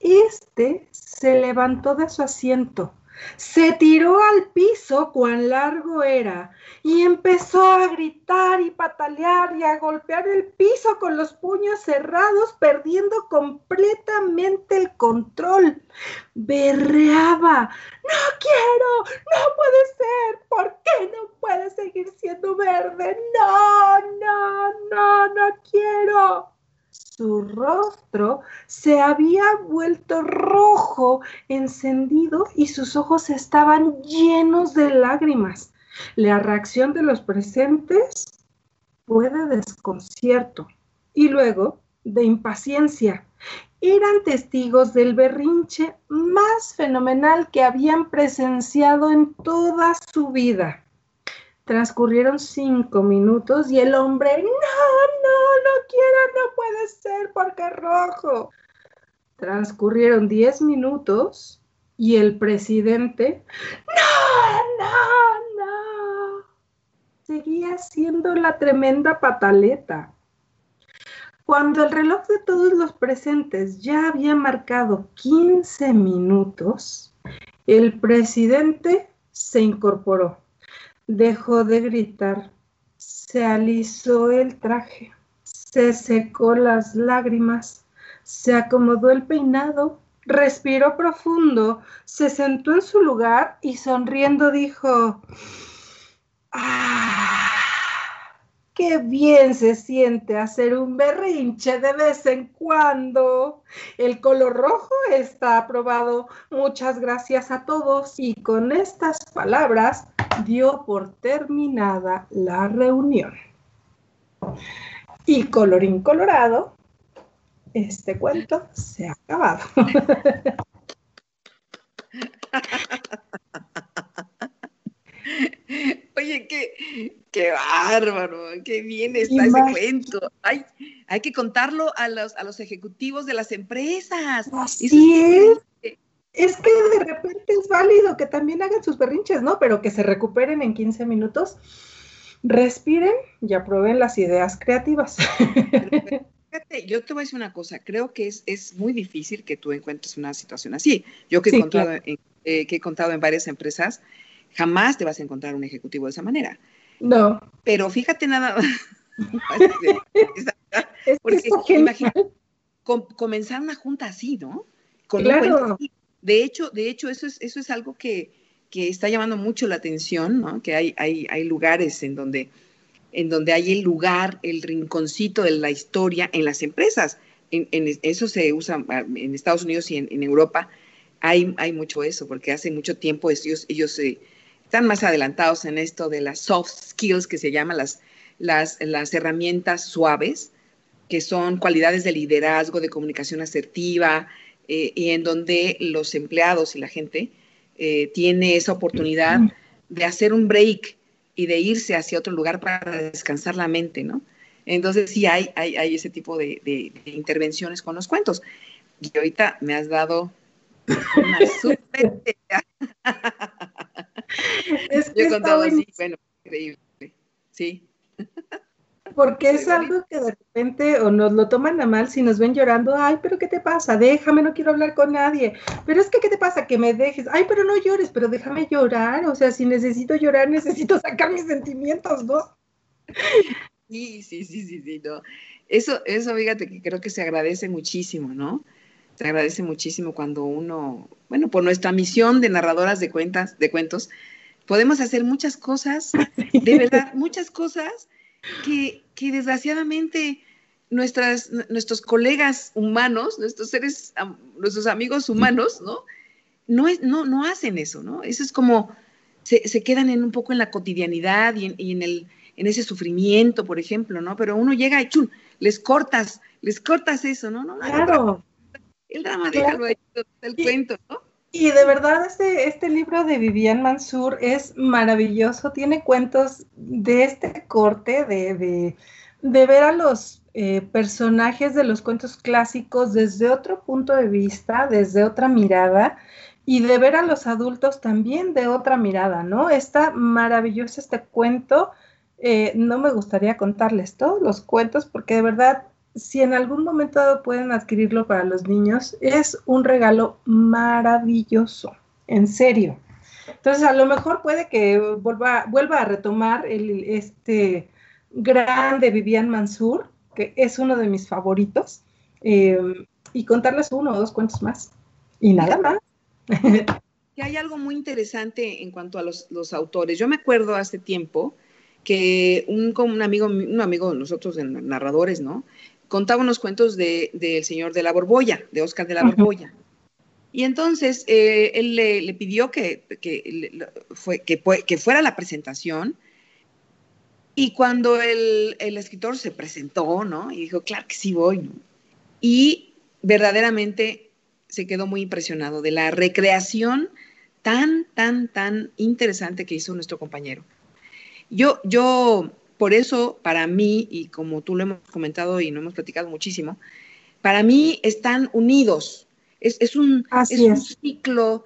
Este se levantó de su asiento se tiró al piso cuán largo era y empezó a gritar y patalear y a golpear el piso con los puños cerrados, perdiendo completamente el control. Berreaba, no quiero, no puede ser, ¿por qué no puede seguir siendo verde? No, no, no, no quiero. Su rostro se había vuelto rojo, encendido, y sus ojos estaban llenos de lágrimas. La reacción de los presentes fue de desconcierto y luego de impaciencia. Eran testigos del berrinche más fenomenal que habían presenciado en toda su vida. Transcurrieron cinco minutos y el hombre, no, no, no quiero, no puede ser porque rojo. Transcurrieron diez minutos y el presidente, no, no, no. Seguía siendo la tremenda pataleta. Cuando el reloj de todos los presentes ya había marcado 15 minutos, el presidente se incorporó dejó de gritar, se alisó el traje, se secó las lágrimas, se acomodó el peinado, respiró profundo, se sentó en su lugar y sonriendo dijo, ¡Ah! Qué bien se siente hacer un berrinche de vez en cuando. El color rojo está aprobado. Muchas gracias a todos. Y con estas palabras dio por terminada la reunión. Y colorín colorado, este cuento se ha acabado. Oye, qué, qué bárbaro, qué bien está ese cuento. Hay, hay que contarlo a los, a los ejecutivos de las empresas. Así es. Es que de repente es válido que también hagan sus berrinches, ¿no? Pero que se recuperen en 15 minutos, respiren y aprueben las ideas creativas. Fíjate, yo te voy a decir una cosa, creo que es, es muy difícil que tú encuentres una situación así. Yo que, he contado en, eh, que he contado en varias empresas, jamás te vas a encontrar un ejecutivo de esa manera. No. Pero fíjate nada Porque imagínate, comenzar una junta así, ¿no? claro. De hecho, de hecho, eso es, eso es algo que, está llamando mucho la atención, ¿no? Que hay, hay, hay lugares en donde, en donde hay el lugar, el rinconcito de la historia en las empresas. En, eso se usa en Estados Unidos y en, Europa. Hay, hay, mucho eso, porque hace mucho tiempo ellos, ellos eh, están más adelantados en esto de las soft skills, que se llaman las, las, las herramientas suaves, que son cualidades de liderazgo, de comunicación asertiva, eh, y en donde los empleados y la gente eh, tiene esa oportunidad de hacer un break y de irse hacia otro lugar para descansar la mente, ¿no? Entonces sí hay, hay, hay ese tipo de, de, intervenciones con los cuentos. Y ahorita me has dado una súper Es que Yo he contado así, bueno, increíble. Sí. Porque es algo que de repente o nos lo toman a mal si nos ven llorando, ay, pero ¿qué te pasa? Déjame, no quiero hablar con nadie. Pero es que, ¿qué te pasa? Que me dejes. Ay, pero no llores, pero déjame llorar. O sea, si necesito llorar, necesito sacar mis sentimientos, ¿no? Sí, sí, sí, sí, sí, no. Eso, eso, fíjate que creo que se agradece muchísimo, ¿no? Se agradece muchísimo cuando uno, bueno, por nuestra misión de narradoras de cuentas, de cuentos, podemos hacer muchas cosas, de verdad, muchas cosas que, que desgraciadamente nuestras, nuestros colegas humanos, nuestros seres, nuestros amigos humanos, ¿no? No, es, no, no hacen eso, ¿no? Eso es como, se, se quedan en un poco en la cotidianidad y en, y en, el, en ese sufrimiento, por ejemplo, ¿no? Pero uno llega y chum, les cortas, les cortas eso, ¿no? no claro. El drama, déjalo ahí, el cuento, ¿no? Y de verdad este, este libro de Vivian Mansur es maravilloso, tiene cuentos de este corte, de, ver a los eh, personajes de los cuentos clásicos desde otro punto de vista, desde otra mirada, y de ver a los adultos también de otra mirada, ¿no? Está maravilloso este cuento. Eh, no me gustaría contarles todos los cuentos porque de verdad si en algún momento pueden adquirirlo para los niños, es un regalo maravilloso, en serio. Entonces, a lo mejor puede que vuelva, vuelva a retomar el, este grande Vivian Mansur, que es uno de mis favoritos, em, y contarles uno o dos cuentos más. Y nada más. que hay algo muy interesante en cuanto a los, los autores. Yo me acuerdo hace tiempo que un, un amigo, un amigo de nosotros, narradores, ¿no? Contaba unos cuentos del de, señor de la Borbolla, de Oscar de la Borbolla. Y entonces eh, él le, pidió que, fue, que, fuera la presentación. Y cuando el, escritor se presentó, ¿no? Y dijo, claro que sí voy, ¿no? Y verdaderamente se quedó muy impresionado de la recreación tan, tan, tan interesante que hizo nuestro compañero. Yo, yo por eso, para mí, y como tú lo hemos comentado y no hemos platicado muchísimo, para mí están unidos. Es, un, ciclo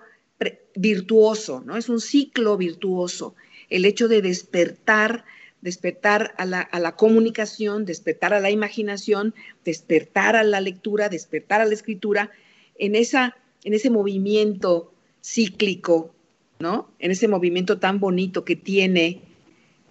virtuoso, ¿no? Es un ciclo virtuoso. El hecho de despertar, despertar a la, a la comunicación, despertar a la imaginación, despertar a la lectura, despertar a la escritura, en, esa, en ese movimiento cíclico, ¿no? En ese movimiento tan bonito que tiene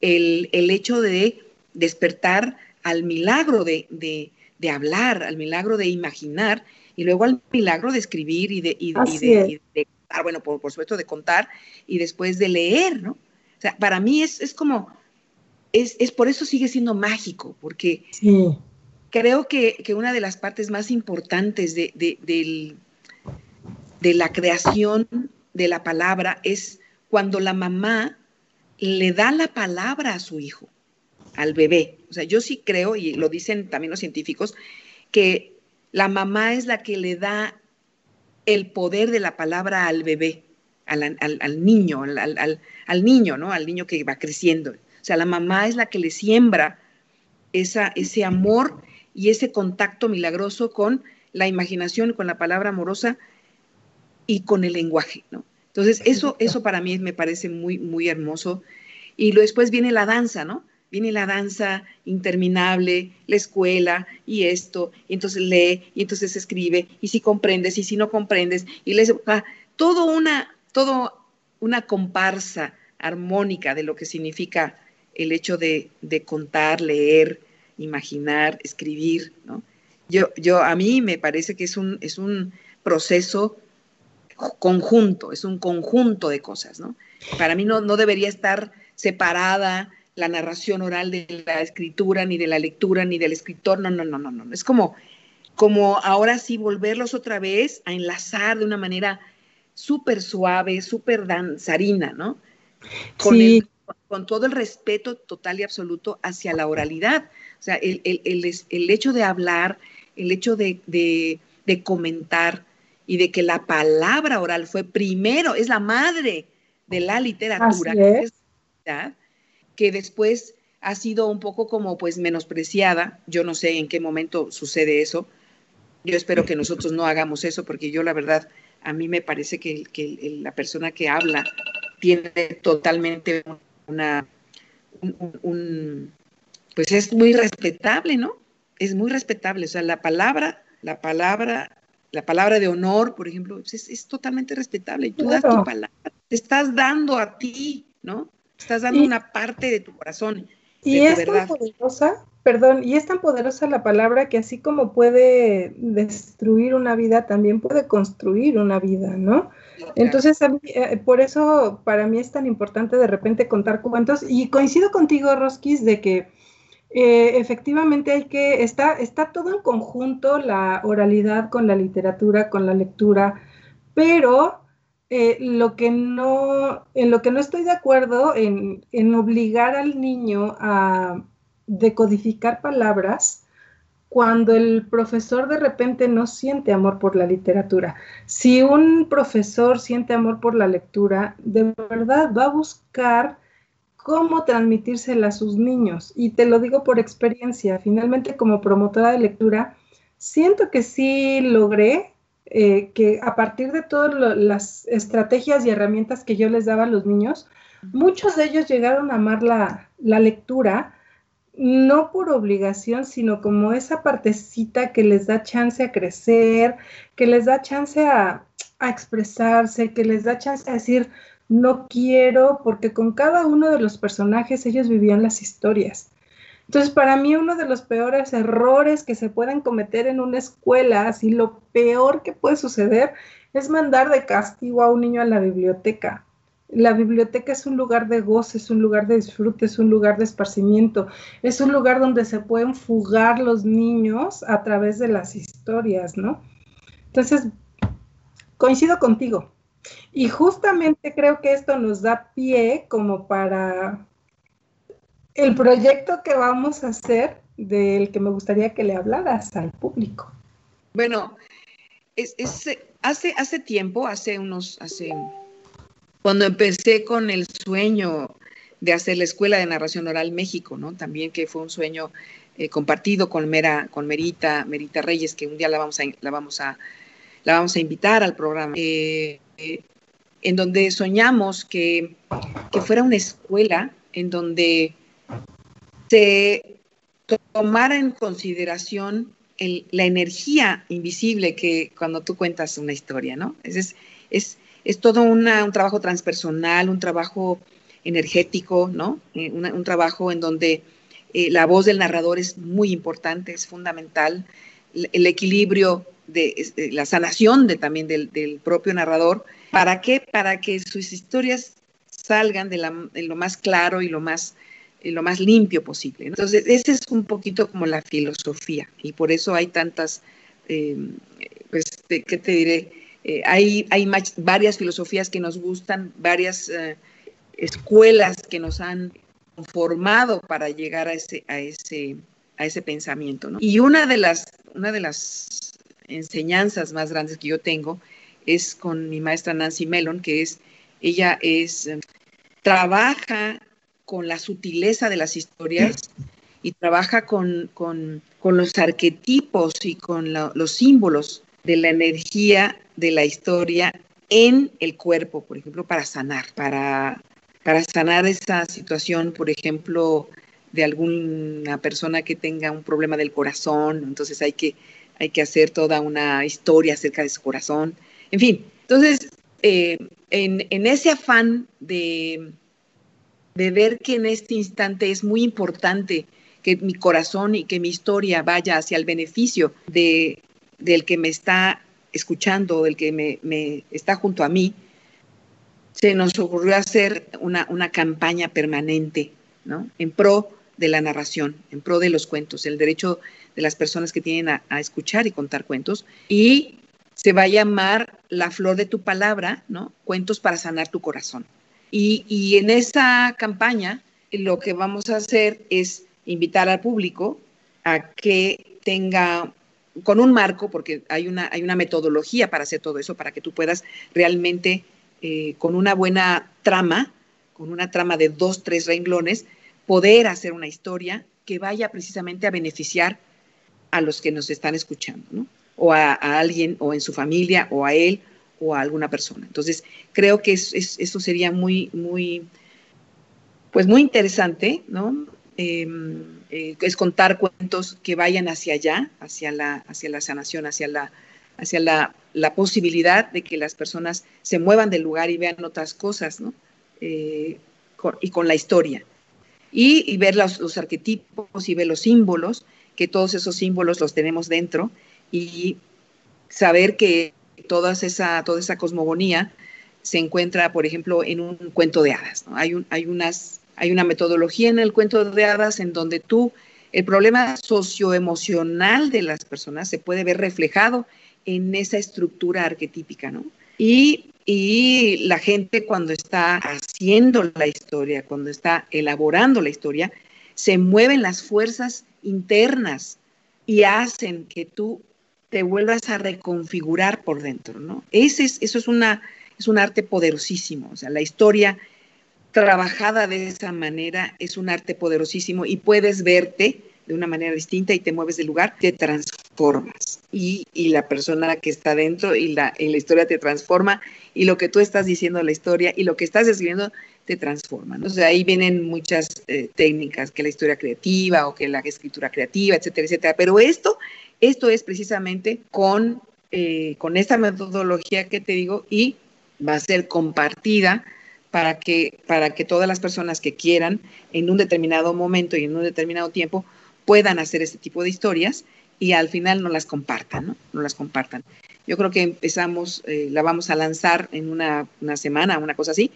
el, hecho de despertar al milagro de, hablar, al milagro de imaginar y luego al milagro de escribir y de, y, contar, bueno, por, supuesto de contar y después de leer, ¿no? O sea, para mí es, como, es, por eso sigue siendo mágico, porque creo que, una de las partes más importantes de, de la creación de la palabra es cuando la mamá le da la palabra a su hijo, al bebé. O sea, yo sí creo, y lo dicen también los científicos, que la mamá es la que le da el poder de la palabra al bebé, al, niño, al, niño, ¿no? Al niño que va creciendo. O sea, la mamá es la que le siembra ese amor y ese contacto milagroso con la imaginación, con la palabra amorosa y con el lenguaje, ¿no? Entonces, eso, eso para mí me parece muy, muy hermoso. Y después viene la danza, ¿no? Viene la danza interminable, la escuela y esto, y entonces lee, y entonces escribe, y si comprendes, y si no comprendes, y lees, ah, todo una, todo una comparsa armónica de lo que significa el hecho de, de contar, leer, imaginar, escribir, ¿no? Yo, yo, a mí me parece que es un, es un proceso conjunto, es un conjunto de cosas, ¿no? Para mí no, no debería estar separada la narración oral de la escritura, ni de la lectura, ni del escritor, no, no, no, no, no. Es como, como ahora sí volverlos otra vez a enlazar de una manera súper suave, súper danzarina, ¿no? Con, sí. con todo el respeto total y absoluto hacia la oralidad. O sea, el, el, hecho de hablar, el hecho de, de, de comentar, y de que la palabra oral fue primero, es la madre de la literatura, que, después ha sido un poco como pues menospreciada. Yo no sé en qué momento sucede eso. Yo espero que nosotros no hagamos eso porque yo la verdad, a mí me parece que, la persona que habla tiene totalmente una, pues es muy respetable, ¿no? Es muy respetable. O sea, la palabra, la palabra la palabra de honor, por ejemplo, es, totalmente respetable. Y tú das tu palabra, te estás dando a ti, ¿no? Estás dando una parte de tu corazón. Y es tan poderosa, perdón, y es tan poderosa la palabra que así como puede destruir una vida, también puede construir una vida, ¿no? Entonces, eh, por eso para mí es tan importante de repente contar cuentos. Y coincido contigo, Roskis, de que eh, efectivamente hay que, está, está todo en conjunto la oralidad con la literatura, con la lectura, pero eh, lo que no, en lo que no estoy de acuerdo en, en obligar al niño a decodificar palabras cuando el profesor de repente no siente amor por la literatura. Si un profesor siente amor por la lectura, de verdad va a buscar cómo transmitírsela a sus niños. Y te lo digo por experiencia, finalmente como promotora de lectura, siento que sí logré eh, que a partir de todas las estrategias y herramientas que yo les daba a los niños, muchos de ellos llegaron a amar la, lectura, no por obligación, sino como esa partecita que les da chance a crecer, que les da chance a, a expresarse, que les da chance a decir, no quiero, porque con cada uno de los personajes ellos vivían las historias. Entonces, para mí uno de los peores errores que se pueden cometer en una escuela, así lo peor que puede suceder, es mandar de castigo a un niño a la biblioteca. La biblioteca es un lugar de goce, es un lugar de disfrute, es un lugar de esparcimiento, es un lugar donde se pueden fugar los niños a través de las historias, ¿no? Entonces, coincido contigo, y justamente creo que esto nos da pie como para el proyecto que vamos a hacer del que me gustaría que le hablaras al público. Bueno, es, hace, hace tiempo, hace unos, hace, cuando empecé con el sueño de hacer la Escuela de Narración Oral México, ¿no? También que fue un sueño eh, compartido con con Merita, Merita Reyes, que un día la vamos a, la vamos a, la vamos a invitar al programa. Eh, en donde soñamos que, fuera una escuela en donde se tomara en consideración la energía invisible que cuando tú cuentas una historia, ¿no? Es, es, es todo un trabajo transpersonal, un trabajo energético, ¿no? Eh, un trabajo en donde eh, la voz del narrador es muy importante, es fundamental, el, equilibrio de, la sanación de, también del, del propio narrador ¿Para qué? Para que sus historias salgan de, lo más claro y lo más, lo más limpio posible. Entonces, esa es un poquito como la filosofía y por eso hay tantas, pues, ¿qué te diré? hay, hay varias filosofías que nos gustan, varias escuelas que nos han formado para llegar a ese, a ese, a ese pensamiento. Y una de, las, una de las enseñanzas más grandes que yo tengo es con mi maestra Nancy Mellon, que es, ella es, trabaja con la sutileza de las historias y trabaja con, con, los arquetipos y con los símbolos de la energía de la historia en el cuerpo, por ejemplo, para sanar, para para sanar esa situación, por ejemplo, de alguna persona que tenga un problema del corazón, entonces hay que, hay que hacer toda una historia acerca de su corazón. En fin, entonces, eh, en, ese afán de, ver que en este instante es muy importante que mi corazón y que mi historia vaya hacia el beneficio de, del que me está escuchando, del que me, me está junto a mí, se nos ocurrió hacer una, una campaña permanente, ¿no? En pro de la narración, en pro de los cuentos, el derecho de las personas que tienen a, escuchar y contar cuentos. Y se va a llamar La Flor de tu Palabra, ¿no? Cuentos para sanar tu corazón. Y, y, en esa campaña lo que vamos a hacer es invitar al público a que tenga con un marco, porque hay una, hay una metodología para hacer todo eso, para que tú puedas realmente eh, con una buena trama, con una trama de dos, tres renglones, poder hacer una historia que vaya precisamente a beneficiar a los que nos están escuchando, ¿no? O a, alguien, o en su familia, o a él, o a alguna persona. Entonces, creo que eso sería muy, muy, pues muy interesante, ¿no? Em, eh, es contar cuentos que vayan hacia allá, hacia la, hacia la sanación, hacia la hacia la, posibilidad de que las personas se muevan del lugar y vean otras cosas, ¿no? Eh, y con la historia. Y, ver los, arquetipos y ver los símbolos, que todos esos símbolos los tenemos dentro, y saber que toda esa, toda esa cosmogonía se encuentra, por ejemplo, en un cuento de hadas. Hay, un, hay, unas, hay una metodología en el cuento de hadas en donde tú, el problema socioemocional de las personas se puede ver reflejado en esa estructura arquetípica, ¿no? Y, la gente cuando está haciendo la historia, cuando está elaborando la historia, se mueven las fuerzas internas y hacen que tú te vuelvas a reconfigurar por dentro, ¿no? Ese es, eso es, una, es un arte poderosísimo, o sea, la historia trabajada de esa manera es un arte poderosísimo y puedes verte de una manera distinta y te mueves del lugar, te transformas. Y, la persona que está dentro y la, la historia te transforma y lo que tú estás diciendo la historia y lo que estás escribiendo te transforma. Entonces ahí vienen muchas eh, técnicas, que la historia creativa o que la escritura creativa, etcétera, etcétera. Pero esto, esto es precisamente con, eh, con esta metodología que te digo y va a ser compartida para que, para que todas las personas que quieran en un determinado momento y en un determinado tiempo puedan hacer este tipo de historias y al final no las compartan, ¿no? No las compartan. Yo creo que empezamos, eh, la vamos a lanzar en una, una, semana, una cosa así,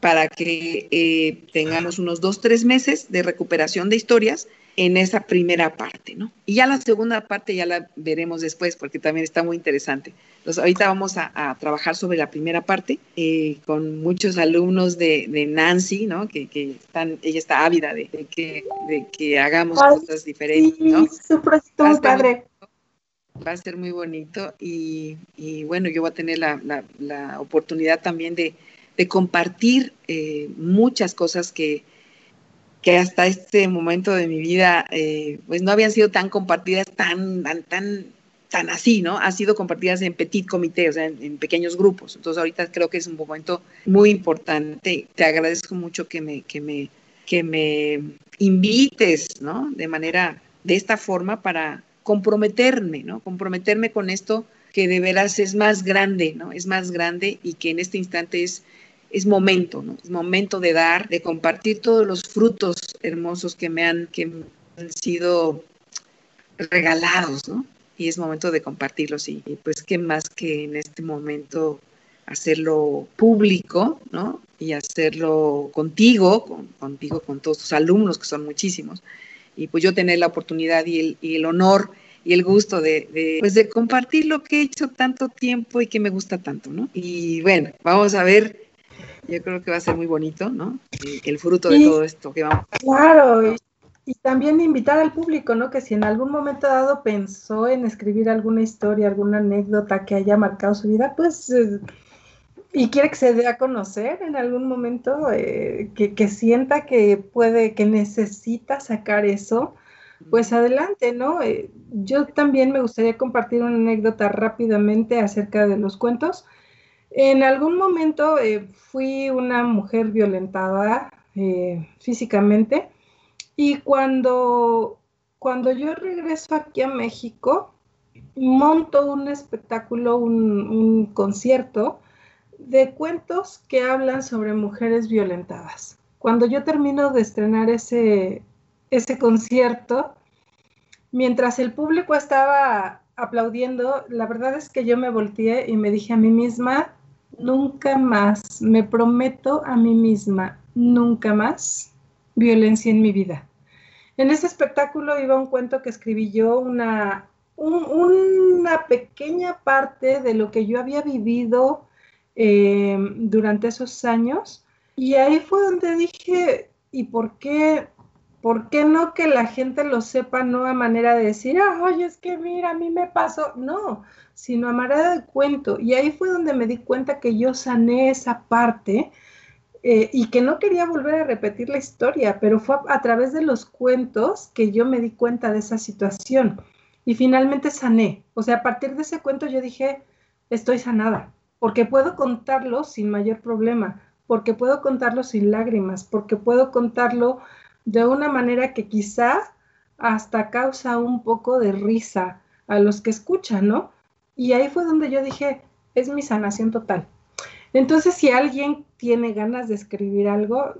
para que eh, tengamos unos dos, tres meses de recuperación de historias en esa primera parte, ¿no? Y ya la segunda parte ya la veremos después porque también está muy interesante. Entonces, ahorita vamos a, trabajar sobre la primera parte eh, con muchos alumnos de, Nancy, ¿no? Que, están, ella está ávida de, que, de que hagamos cosas diferentes, ¿no? Súper, padre. Va a ser muy bonito y, bueno, yo voy a tener la, oportunidad también de, compartir eh, muchas cosas que, que hasta este momento de mi vida eh, pues no habían sido tan compartidas, tan, tan, tan, así, ¿no? Han sido compartidas en petit comité, o sea, en, pequeños grupos. Entonces ahorita creo que es un momento muy importante. Te agradezco mucho que me, que me, que me invites, ¿no? De manera, de esta forma para comprometerme, ¿no? Comprometerme con esto que de veras es más grande, ¿no? Es más grande y que en este instante es es momento, ¿no? Es momento de dar, de compartir todos los frutos hermosos que me han, que han sido regalados, ¿no? Y es momento de compartirlos y, pues qué más que en este momento hacerlo público, ¿no? Y hacerlo contigo, contigo, con todos tus alumnos, que son muchísimos. Y pues yo tener la oportunidad y el, honor y el gusto de, pues de compartir lo que he hecho tanto tiempo y que me gusta tanto, ¿no? Y bueno, vamos a ver, yo creo que va a ser muy bonito, ¿no? El, fruto de todo esto que vamos a Claro, y, también invitar al público, ¿no? Que si en algún momento dado pensó en escribir alguna historia, alguna anécdota que haya marcado su vida, pues... Eh, y quiere que se dé a conocer en algún momento, eh, que, que, sienta que puede, que necesita sacar eso, pues adelante, ¿no? Eh, yo también me gustaría compartir una anécdota rápidamente acerca de los cuentos. En algún momento eh, fui una mujer violentada eh, físicamente y cuando, cuando yo regreso aquí a México, monto un espectáculo, un, concierto de cuentos que hablan sobre mujeres violentadas. Cuando yo termino de estrenar ese, ese concierto, mientras el público estaba aplaudiendo, la verdad es que yo me volteé y me dije a mí misma, nunca más, me prometo a mí misma, nunca más violencia en mi vida. En ese espectáculo iba un cuento que escribí yo, una, una pequeña parte de lo que yo había vivido eh, durante esos años. Y ahí fue donde dije, ¿y por qué ¿por qué no que la gente lo sepa no a manera de decir, oye, es que mira, a mí me pasó? No, sino a manera de cuento. Y ahí fue donde me di cuenta que yo sané esa parte eh, y que no quería volver a repetir la historia, pero fue a, a través de los cuentos que yo me di cuenta de esa situación. Y finalmente sané. O sea, a partir de ese cuento yo dije, estoy sanada, porque puedo contarlo sin mayor problema, porque puedo contarlo sin lágrimas, porque puedo contarlo de una manera que quizá hasta causa un poco de risa a los que escuchan, ¿no? Y ahí fue donde yo dije, es mi sanación total. Entonces, si alguien tiene ganas de escribir algo,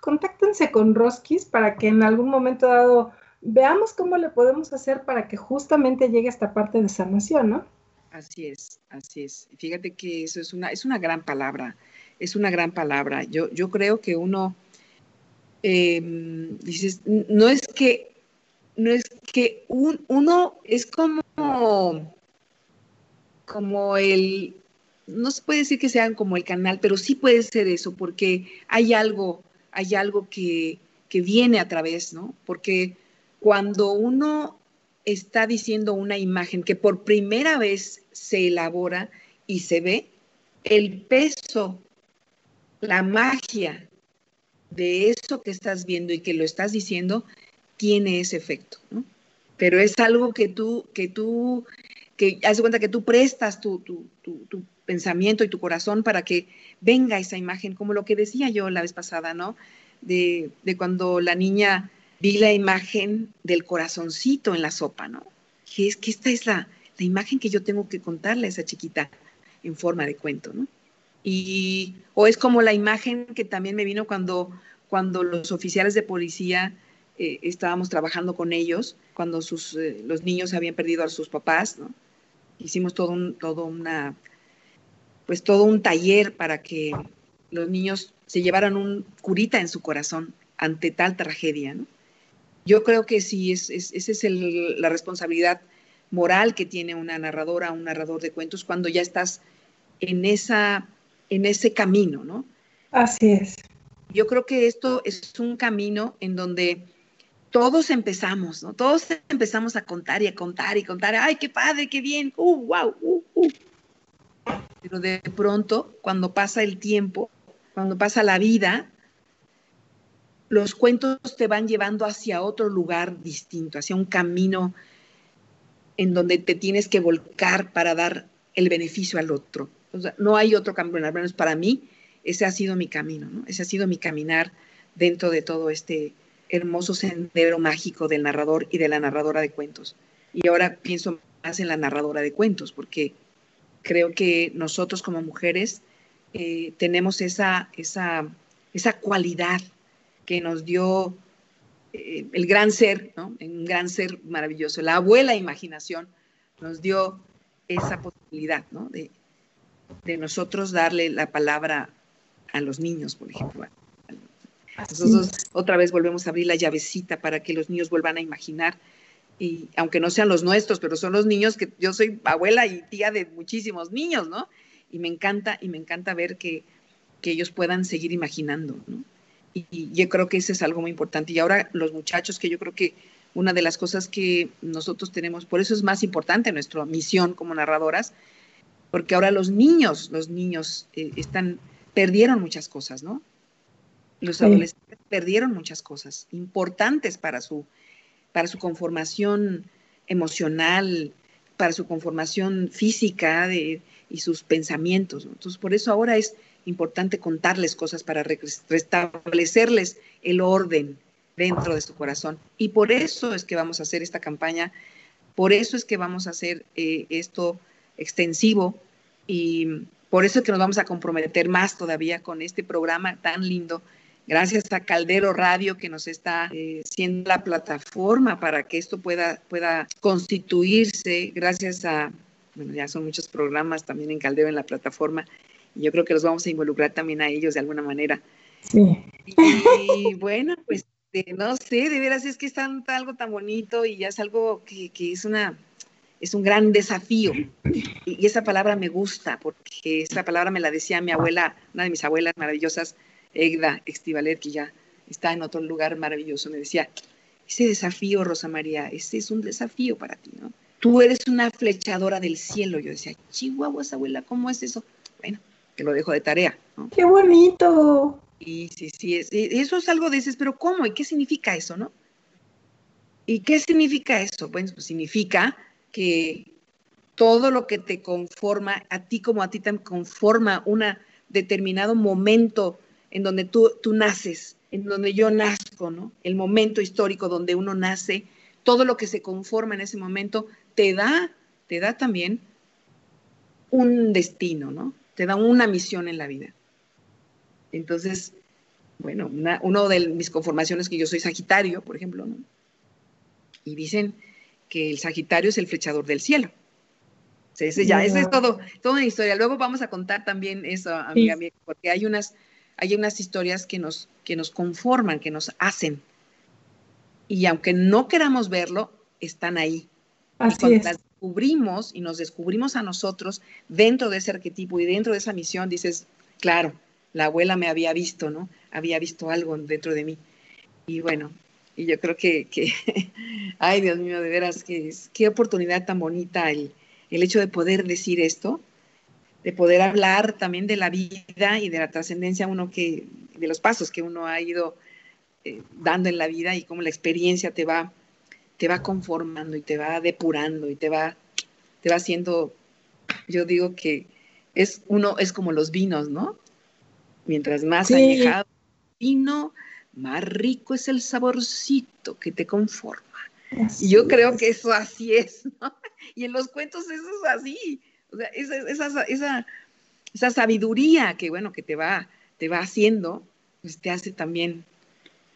contáctense con Roskis para que en algún momento dado veamos cómo le podemos hacer para que justamente llegue esta parte de sanación, ¿no? Así es, así es. Fíjate que eso es una, es una gran palabra, es una gran palabra. Yo, yo creo que uno Em, dices, no es que, no es que uno es como, como el, no se puede decir que sean como el canal, pero sí puede ser eso, porque hay algo, hay algo que, que viene a través, ¿no? Porque cuando uno está diciendo una imagen que por primera vez se elabora y se ve, el peso, la magia de eso que estás viendo y que lo estás diciendo tiene ese efecto, ¿no? Pero es algo que tú, que tú, que haz cuenta que tú prestas tu, tu, tu, pensamiento y tu corazón para que venga esa imagen, como lo que decía yo la vez pasada, ¿no? De, de cuando la niña vi la imagen del corazoncito en la sopa, ¿no? Que es que esta es la, la imagen que yo tengo que contarle a esa chiquita en forma de cuento, ¿no? Y, o es como la imagen que también me vino cuando, cuando los oficiales de policía eh, estábamos trabajando con ellos, cuando sus, eh, los niños habían perdido a sus papás, ¿no? Hicimos todo un, todo una, pues todo un taller para que los niños se llevaran un curita en su corazón ante tal tragedia, ¿no? Yo creo que sí, es, es, esa es el, la responsabilidad moral que tiene una narradora, un narrador de cuentos, cuando ya estás en esa en ese camino, ¿no? Así es. Yo creo que esto es un camino en donde todos empezamos, ¿no? Todos empezamos a contar y a contar y contar, ay, qué padre, qué bien, uh, wow, uh, uh. Pero de pronto, cuando pasa el tiempo, cuando pasa la vida, los cuentos te van llevando hacia otro lugar distinto, hacia un camino en donde te tienes que volcar para dar el beneficio al otro no hay otro camino, al menos para mí, ese ha sido mi camino, ¿no? Ese ha sido mi caminar dentro de todo este hermoso sendero mágico del narrador y de la narradora de cuentos. Y ahora pienso más en la narradora de cuentos, porque creo que nosotros como mujeres eh, tenemos esa, esa, esa cualidad que nos dio eh, el gran ser, ¿no? Un gran ser maravilloso. La abuela imaginación nos dio esa posibilidad, ¿no? De, de nosotros darle la palabra a los niños, por ejemplo. Nosotros otra vez volvemos a abrir la llavecita para que los niños vuelvan a imaginar y aunque no sean los nuestros, pero son los niños que yo soy abuela y tía de muchísimos niños, ¿no? Y me encanta, y me encanta ver que, ellos puedan seguir imaginando, ¿no? Y, yo creo que eso es algo muy importante. Y ahora los muchachos, que yo creo que una de las cosas que nosotros tenemos, por eso es más importante nuestra misión como narradoras, porque ahora los niños, los niños eh, están, perdieron muchas cosas, ¿no? Los adolescentes perdieron muchas cosas importantes para su para su conformación emocional, para su conformación física y sus pensamientos. Entonces, por eso ahora es importante contarles cosas para restablecerles el orden dentro de su corazón. Y por eso es que vamos a hacer esta campaña, por eso es que vamos a hacer eh, esto extensivo y por eso es que nos vamos a comprometer más todavía con este programa tan lindo gracias a Caldero Radio que nos está eh, siendo la plataforma para que esto pueda, pueda constituirse, gracias a, bueno, ya son muchos programas también en Caldero en la plataforma, y yo creo que los vamos a involucrar también a ellos de alguna manera. Sí. Y, bueno, pues no sé, de veras es que es algo tan bonito y ya es algo que, que es una es un gran desafío. Y, esa palabra me gusta, porque esa palabra me la decía mi abuela, una de mis abuelas maravillosas, Egda Extivaler, que ya está en otro lugar maravilloso, me decía, ese desafío, Rosa María, ese es un desafío para ti, ¿no? Tú eres una flechadora del cielo. Yo decía, chihuahuas, abuela, ¿cómo es eso? Bueno, que lo dejo de tarea, ¿no? ¡Qué bonito! Y sí, sí, eso es algo de ese, pero ¿cómo? ¿Y qué significa eso, no? ¿Y qué significa eso? Bueno, pues significa que todo lo que te conforma, a ti como a ti te conforma un determinado momento en donde tú, tú naces, en donde yo nazco, ¿no? El momento histórico donde uno nace, todo lo que se conforma en ese momento, te da, te da también un destino, ¿no? Te da una misión en la vida. Entonces, bueno, una, uno de mis conformaciones que yo soy Sagitario, por ejemplo, ¿no? Y dicen que el Sagitario es el flechador del cielo. ese ya, eso es todo, toda una historia. Luego vamos a contar también eso, amiga mía, porque hay unas, hay unas historias que nos, que nos conforman, que nos hacen. Y aunque no queramos verlo, están ahí. Así y cuando las descubrimos y nos descubrimos a nosotros dentro de ese arquetipo y dentro de esa misión, dices, claro, la abuela me había visto, ¿no? Había visto algo dentro de mí. Y bueno, y yo creo que, que ay Dios mío, de veras, que qué oportunidad tan bonita el, el hecho de poder decir esto de poder hablar también de la vida y de la trascendencia uno que, de los pasos que uno ha ido eh, dando en la vida y cómo la experiencia te va, te va conformando y te va depurando y te va, te va haciendo, yo digo que es uno, es como los vinos, ¿no? Mientras más añejado vino, más rico es el saborcito que te conforma. y yo creo que eso así es, ¿no? Y en los cuentos eso es así. O sea, esa, esa, esa, sabiduría que, bueno, que te va, te va haciendo, pues te hace también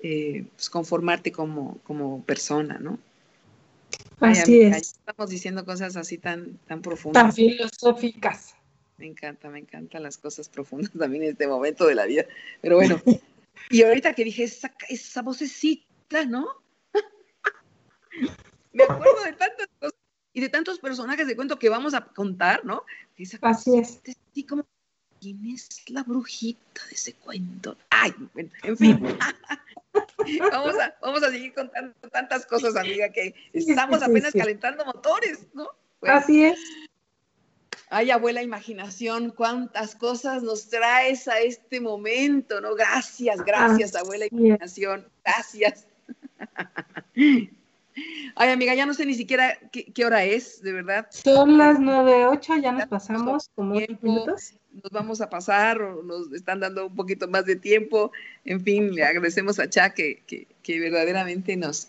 eh, pues conformarte como, como persona, ¿no? Así es. Estamos diciendo cosas así tan, tan profundas. Tan filosóficas. Me encanta, me encantan las cosas profundas también en este momento de la vida. Pero bueno, y ahorita que dije esa, esa vocecita, ¿no? me acuerdo de tantas cosas y de tantos personajes de cuento que vamos a contar, ¿no? Así es. Como, ¿quién es la brujita de ese cuento? Ay, bueno, en fin. vamos, a, vamos a seguir contando tantas cosas, amiga, que estamos apenas calentando motores, ¿no? Así es. Ay, abuela imaginación, cuántas cosas nos traes a este momento, ¿no? Gracias, gracias, abuela imaginación, gracias. Ay, amiga, ya no sé ni siquiera qué, hora es, de verdad. Son las nueve, ocho, ya nos pasamos como minutos. Nos vamos a pasar o nos están dando un poquito más de tiempo. En fin, le agradecemos a Cha que, que, verdaderamente nos,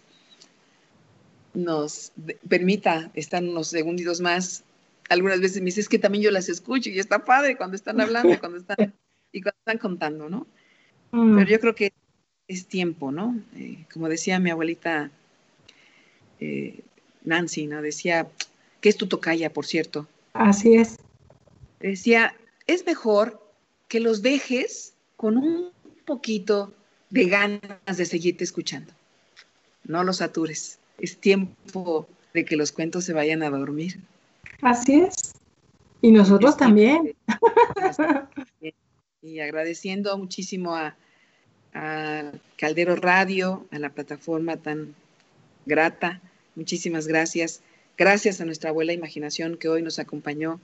nos permita estar unos segunditos más. Algunas veces me dice, es que también yo las escucho y está padre cuando están hablando cuando están, y cuando están contando, ¿no? Mm. Pero yo creo que es tiempo, ¿no? Eh, como decía mi abuelita eh, Nancy, ¿no? Decía, que es tu tocaya, por cierto. Así es. Decía, es mejor que los dejes con un poquito de ganas de seguirte escuchando. No los satures. Es tiempo de que los cuentos se vayan a dormir. Así es. Y nosotros también. Y agradeciendo muchísimo a, Caldero Radio, a la plataforma tan grata. Muchísimas gracias. Gracias a nuestra abuela imaginación que hoy nos acompañó.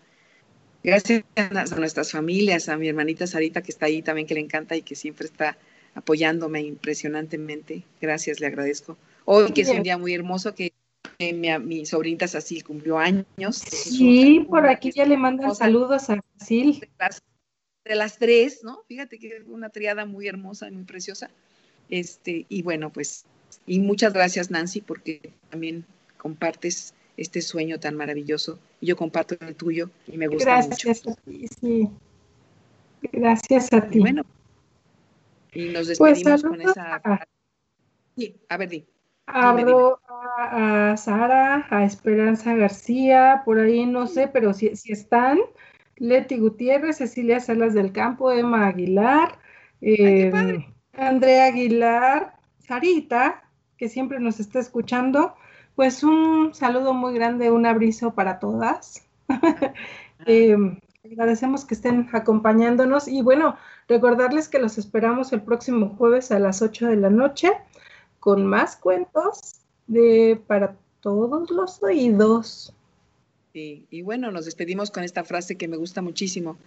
Gracias a nuestras familias, a mi hermanita Sarita que está ahí también, que le encanta y que siempre está apoyándome impresionantemente. Gracias, le agradezco. Hoy que es un día muy hermoso, que mi, mi sobrinita Cecil cumplió años. Sí, por aquí ya le mandan saludos a Cecil de las tres, ¿no? Fíjate que es una triada muy hermosa y muy preciosa. Este, y bueno, pues, y muchas gracias, Nancy, porque también compartes este sueño tan maravilloso. Y yo comparto el tuyo y me gusta gracias mucho. A ti, sí. Gracias a ti. Y bueno, y nos pues, despedimos con esa. Sí, a ver, di. Hablo a, Sara, a Esperanza García, por ahí no sé, pero si, si están, Leti Gutiérrez, Cecilia Salas del Campo, Emma Aguilar, eh, Andrea Aguilar, Sarita, que siempre nos está escuchando. Pues un saludo muy grande, un abrazo para todas. Eh, agradecemos que estén acompañándonos y bueno, recordarles que los esperamos el próximo jueves a las 8 de la noche con más cuentos de para todos los oídos. Y, bueno, nos despedimos con esta frase que me gusta muchísimo,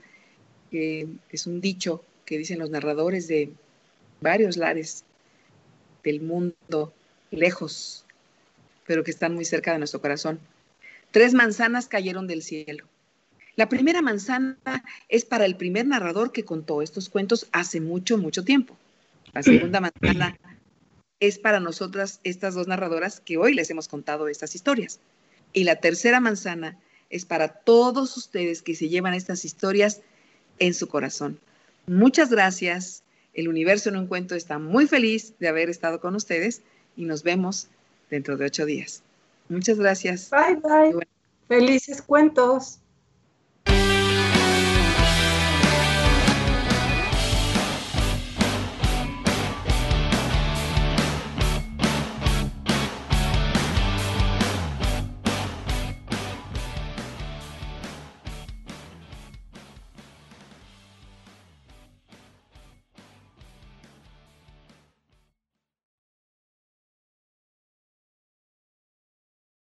que es un dicho que dicen los narradores de varios lares del mundo, lejos, pero que están muy cerca de nuestro corazón. Tres manzanas cayeron del cielo. La primera manzana es para el primer narrador que contó estos cuentos hace mucho, mucho tiempo. La segunda manzana es para nosotras, estas dos narradoras, que hoy les hemos contado estas historias. Y la tercera manzana es para todos ustedes que se llevan estas historias en su corazón. Muchas gracias. El universo en un cuento está muy feliz de haber estado con ustedes y nos vemos dentro de ocho días. Muchas gracias. Bye, bye. Felices cuentos.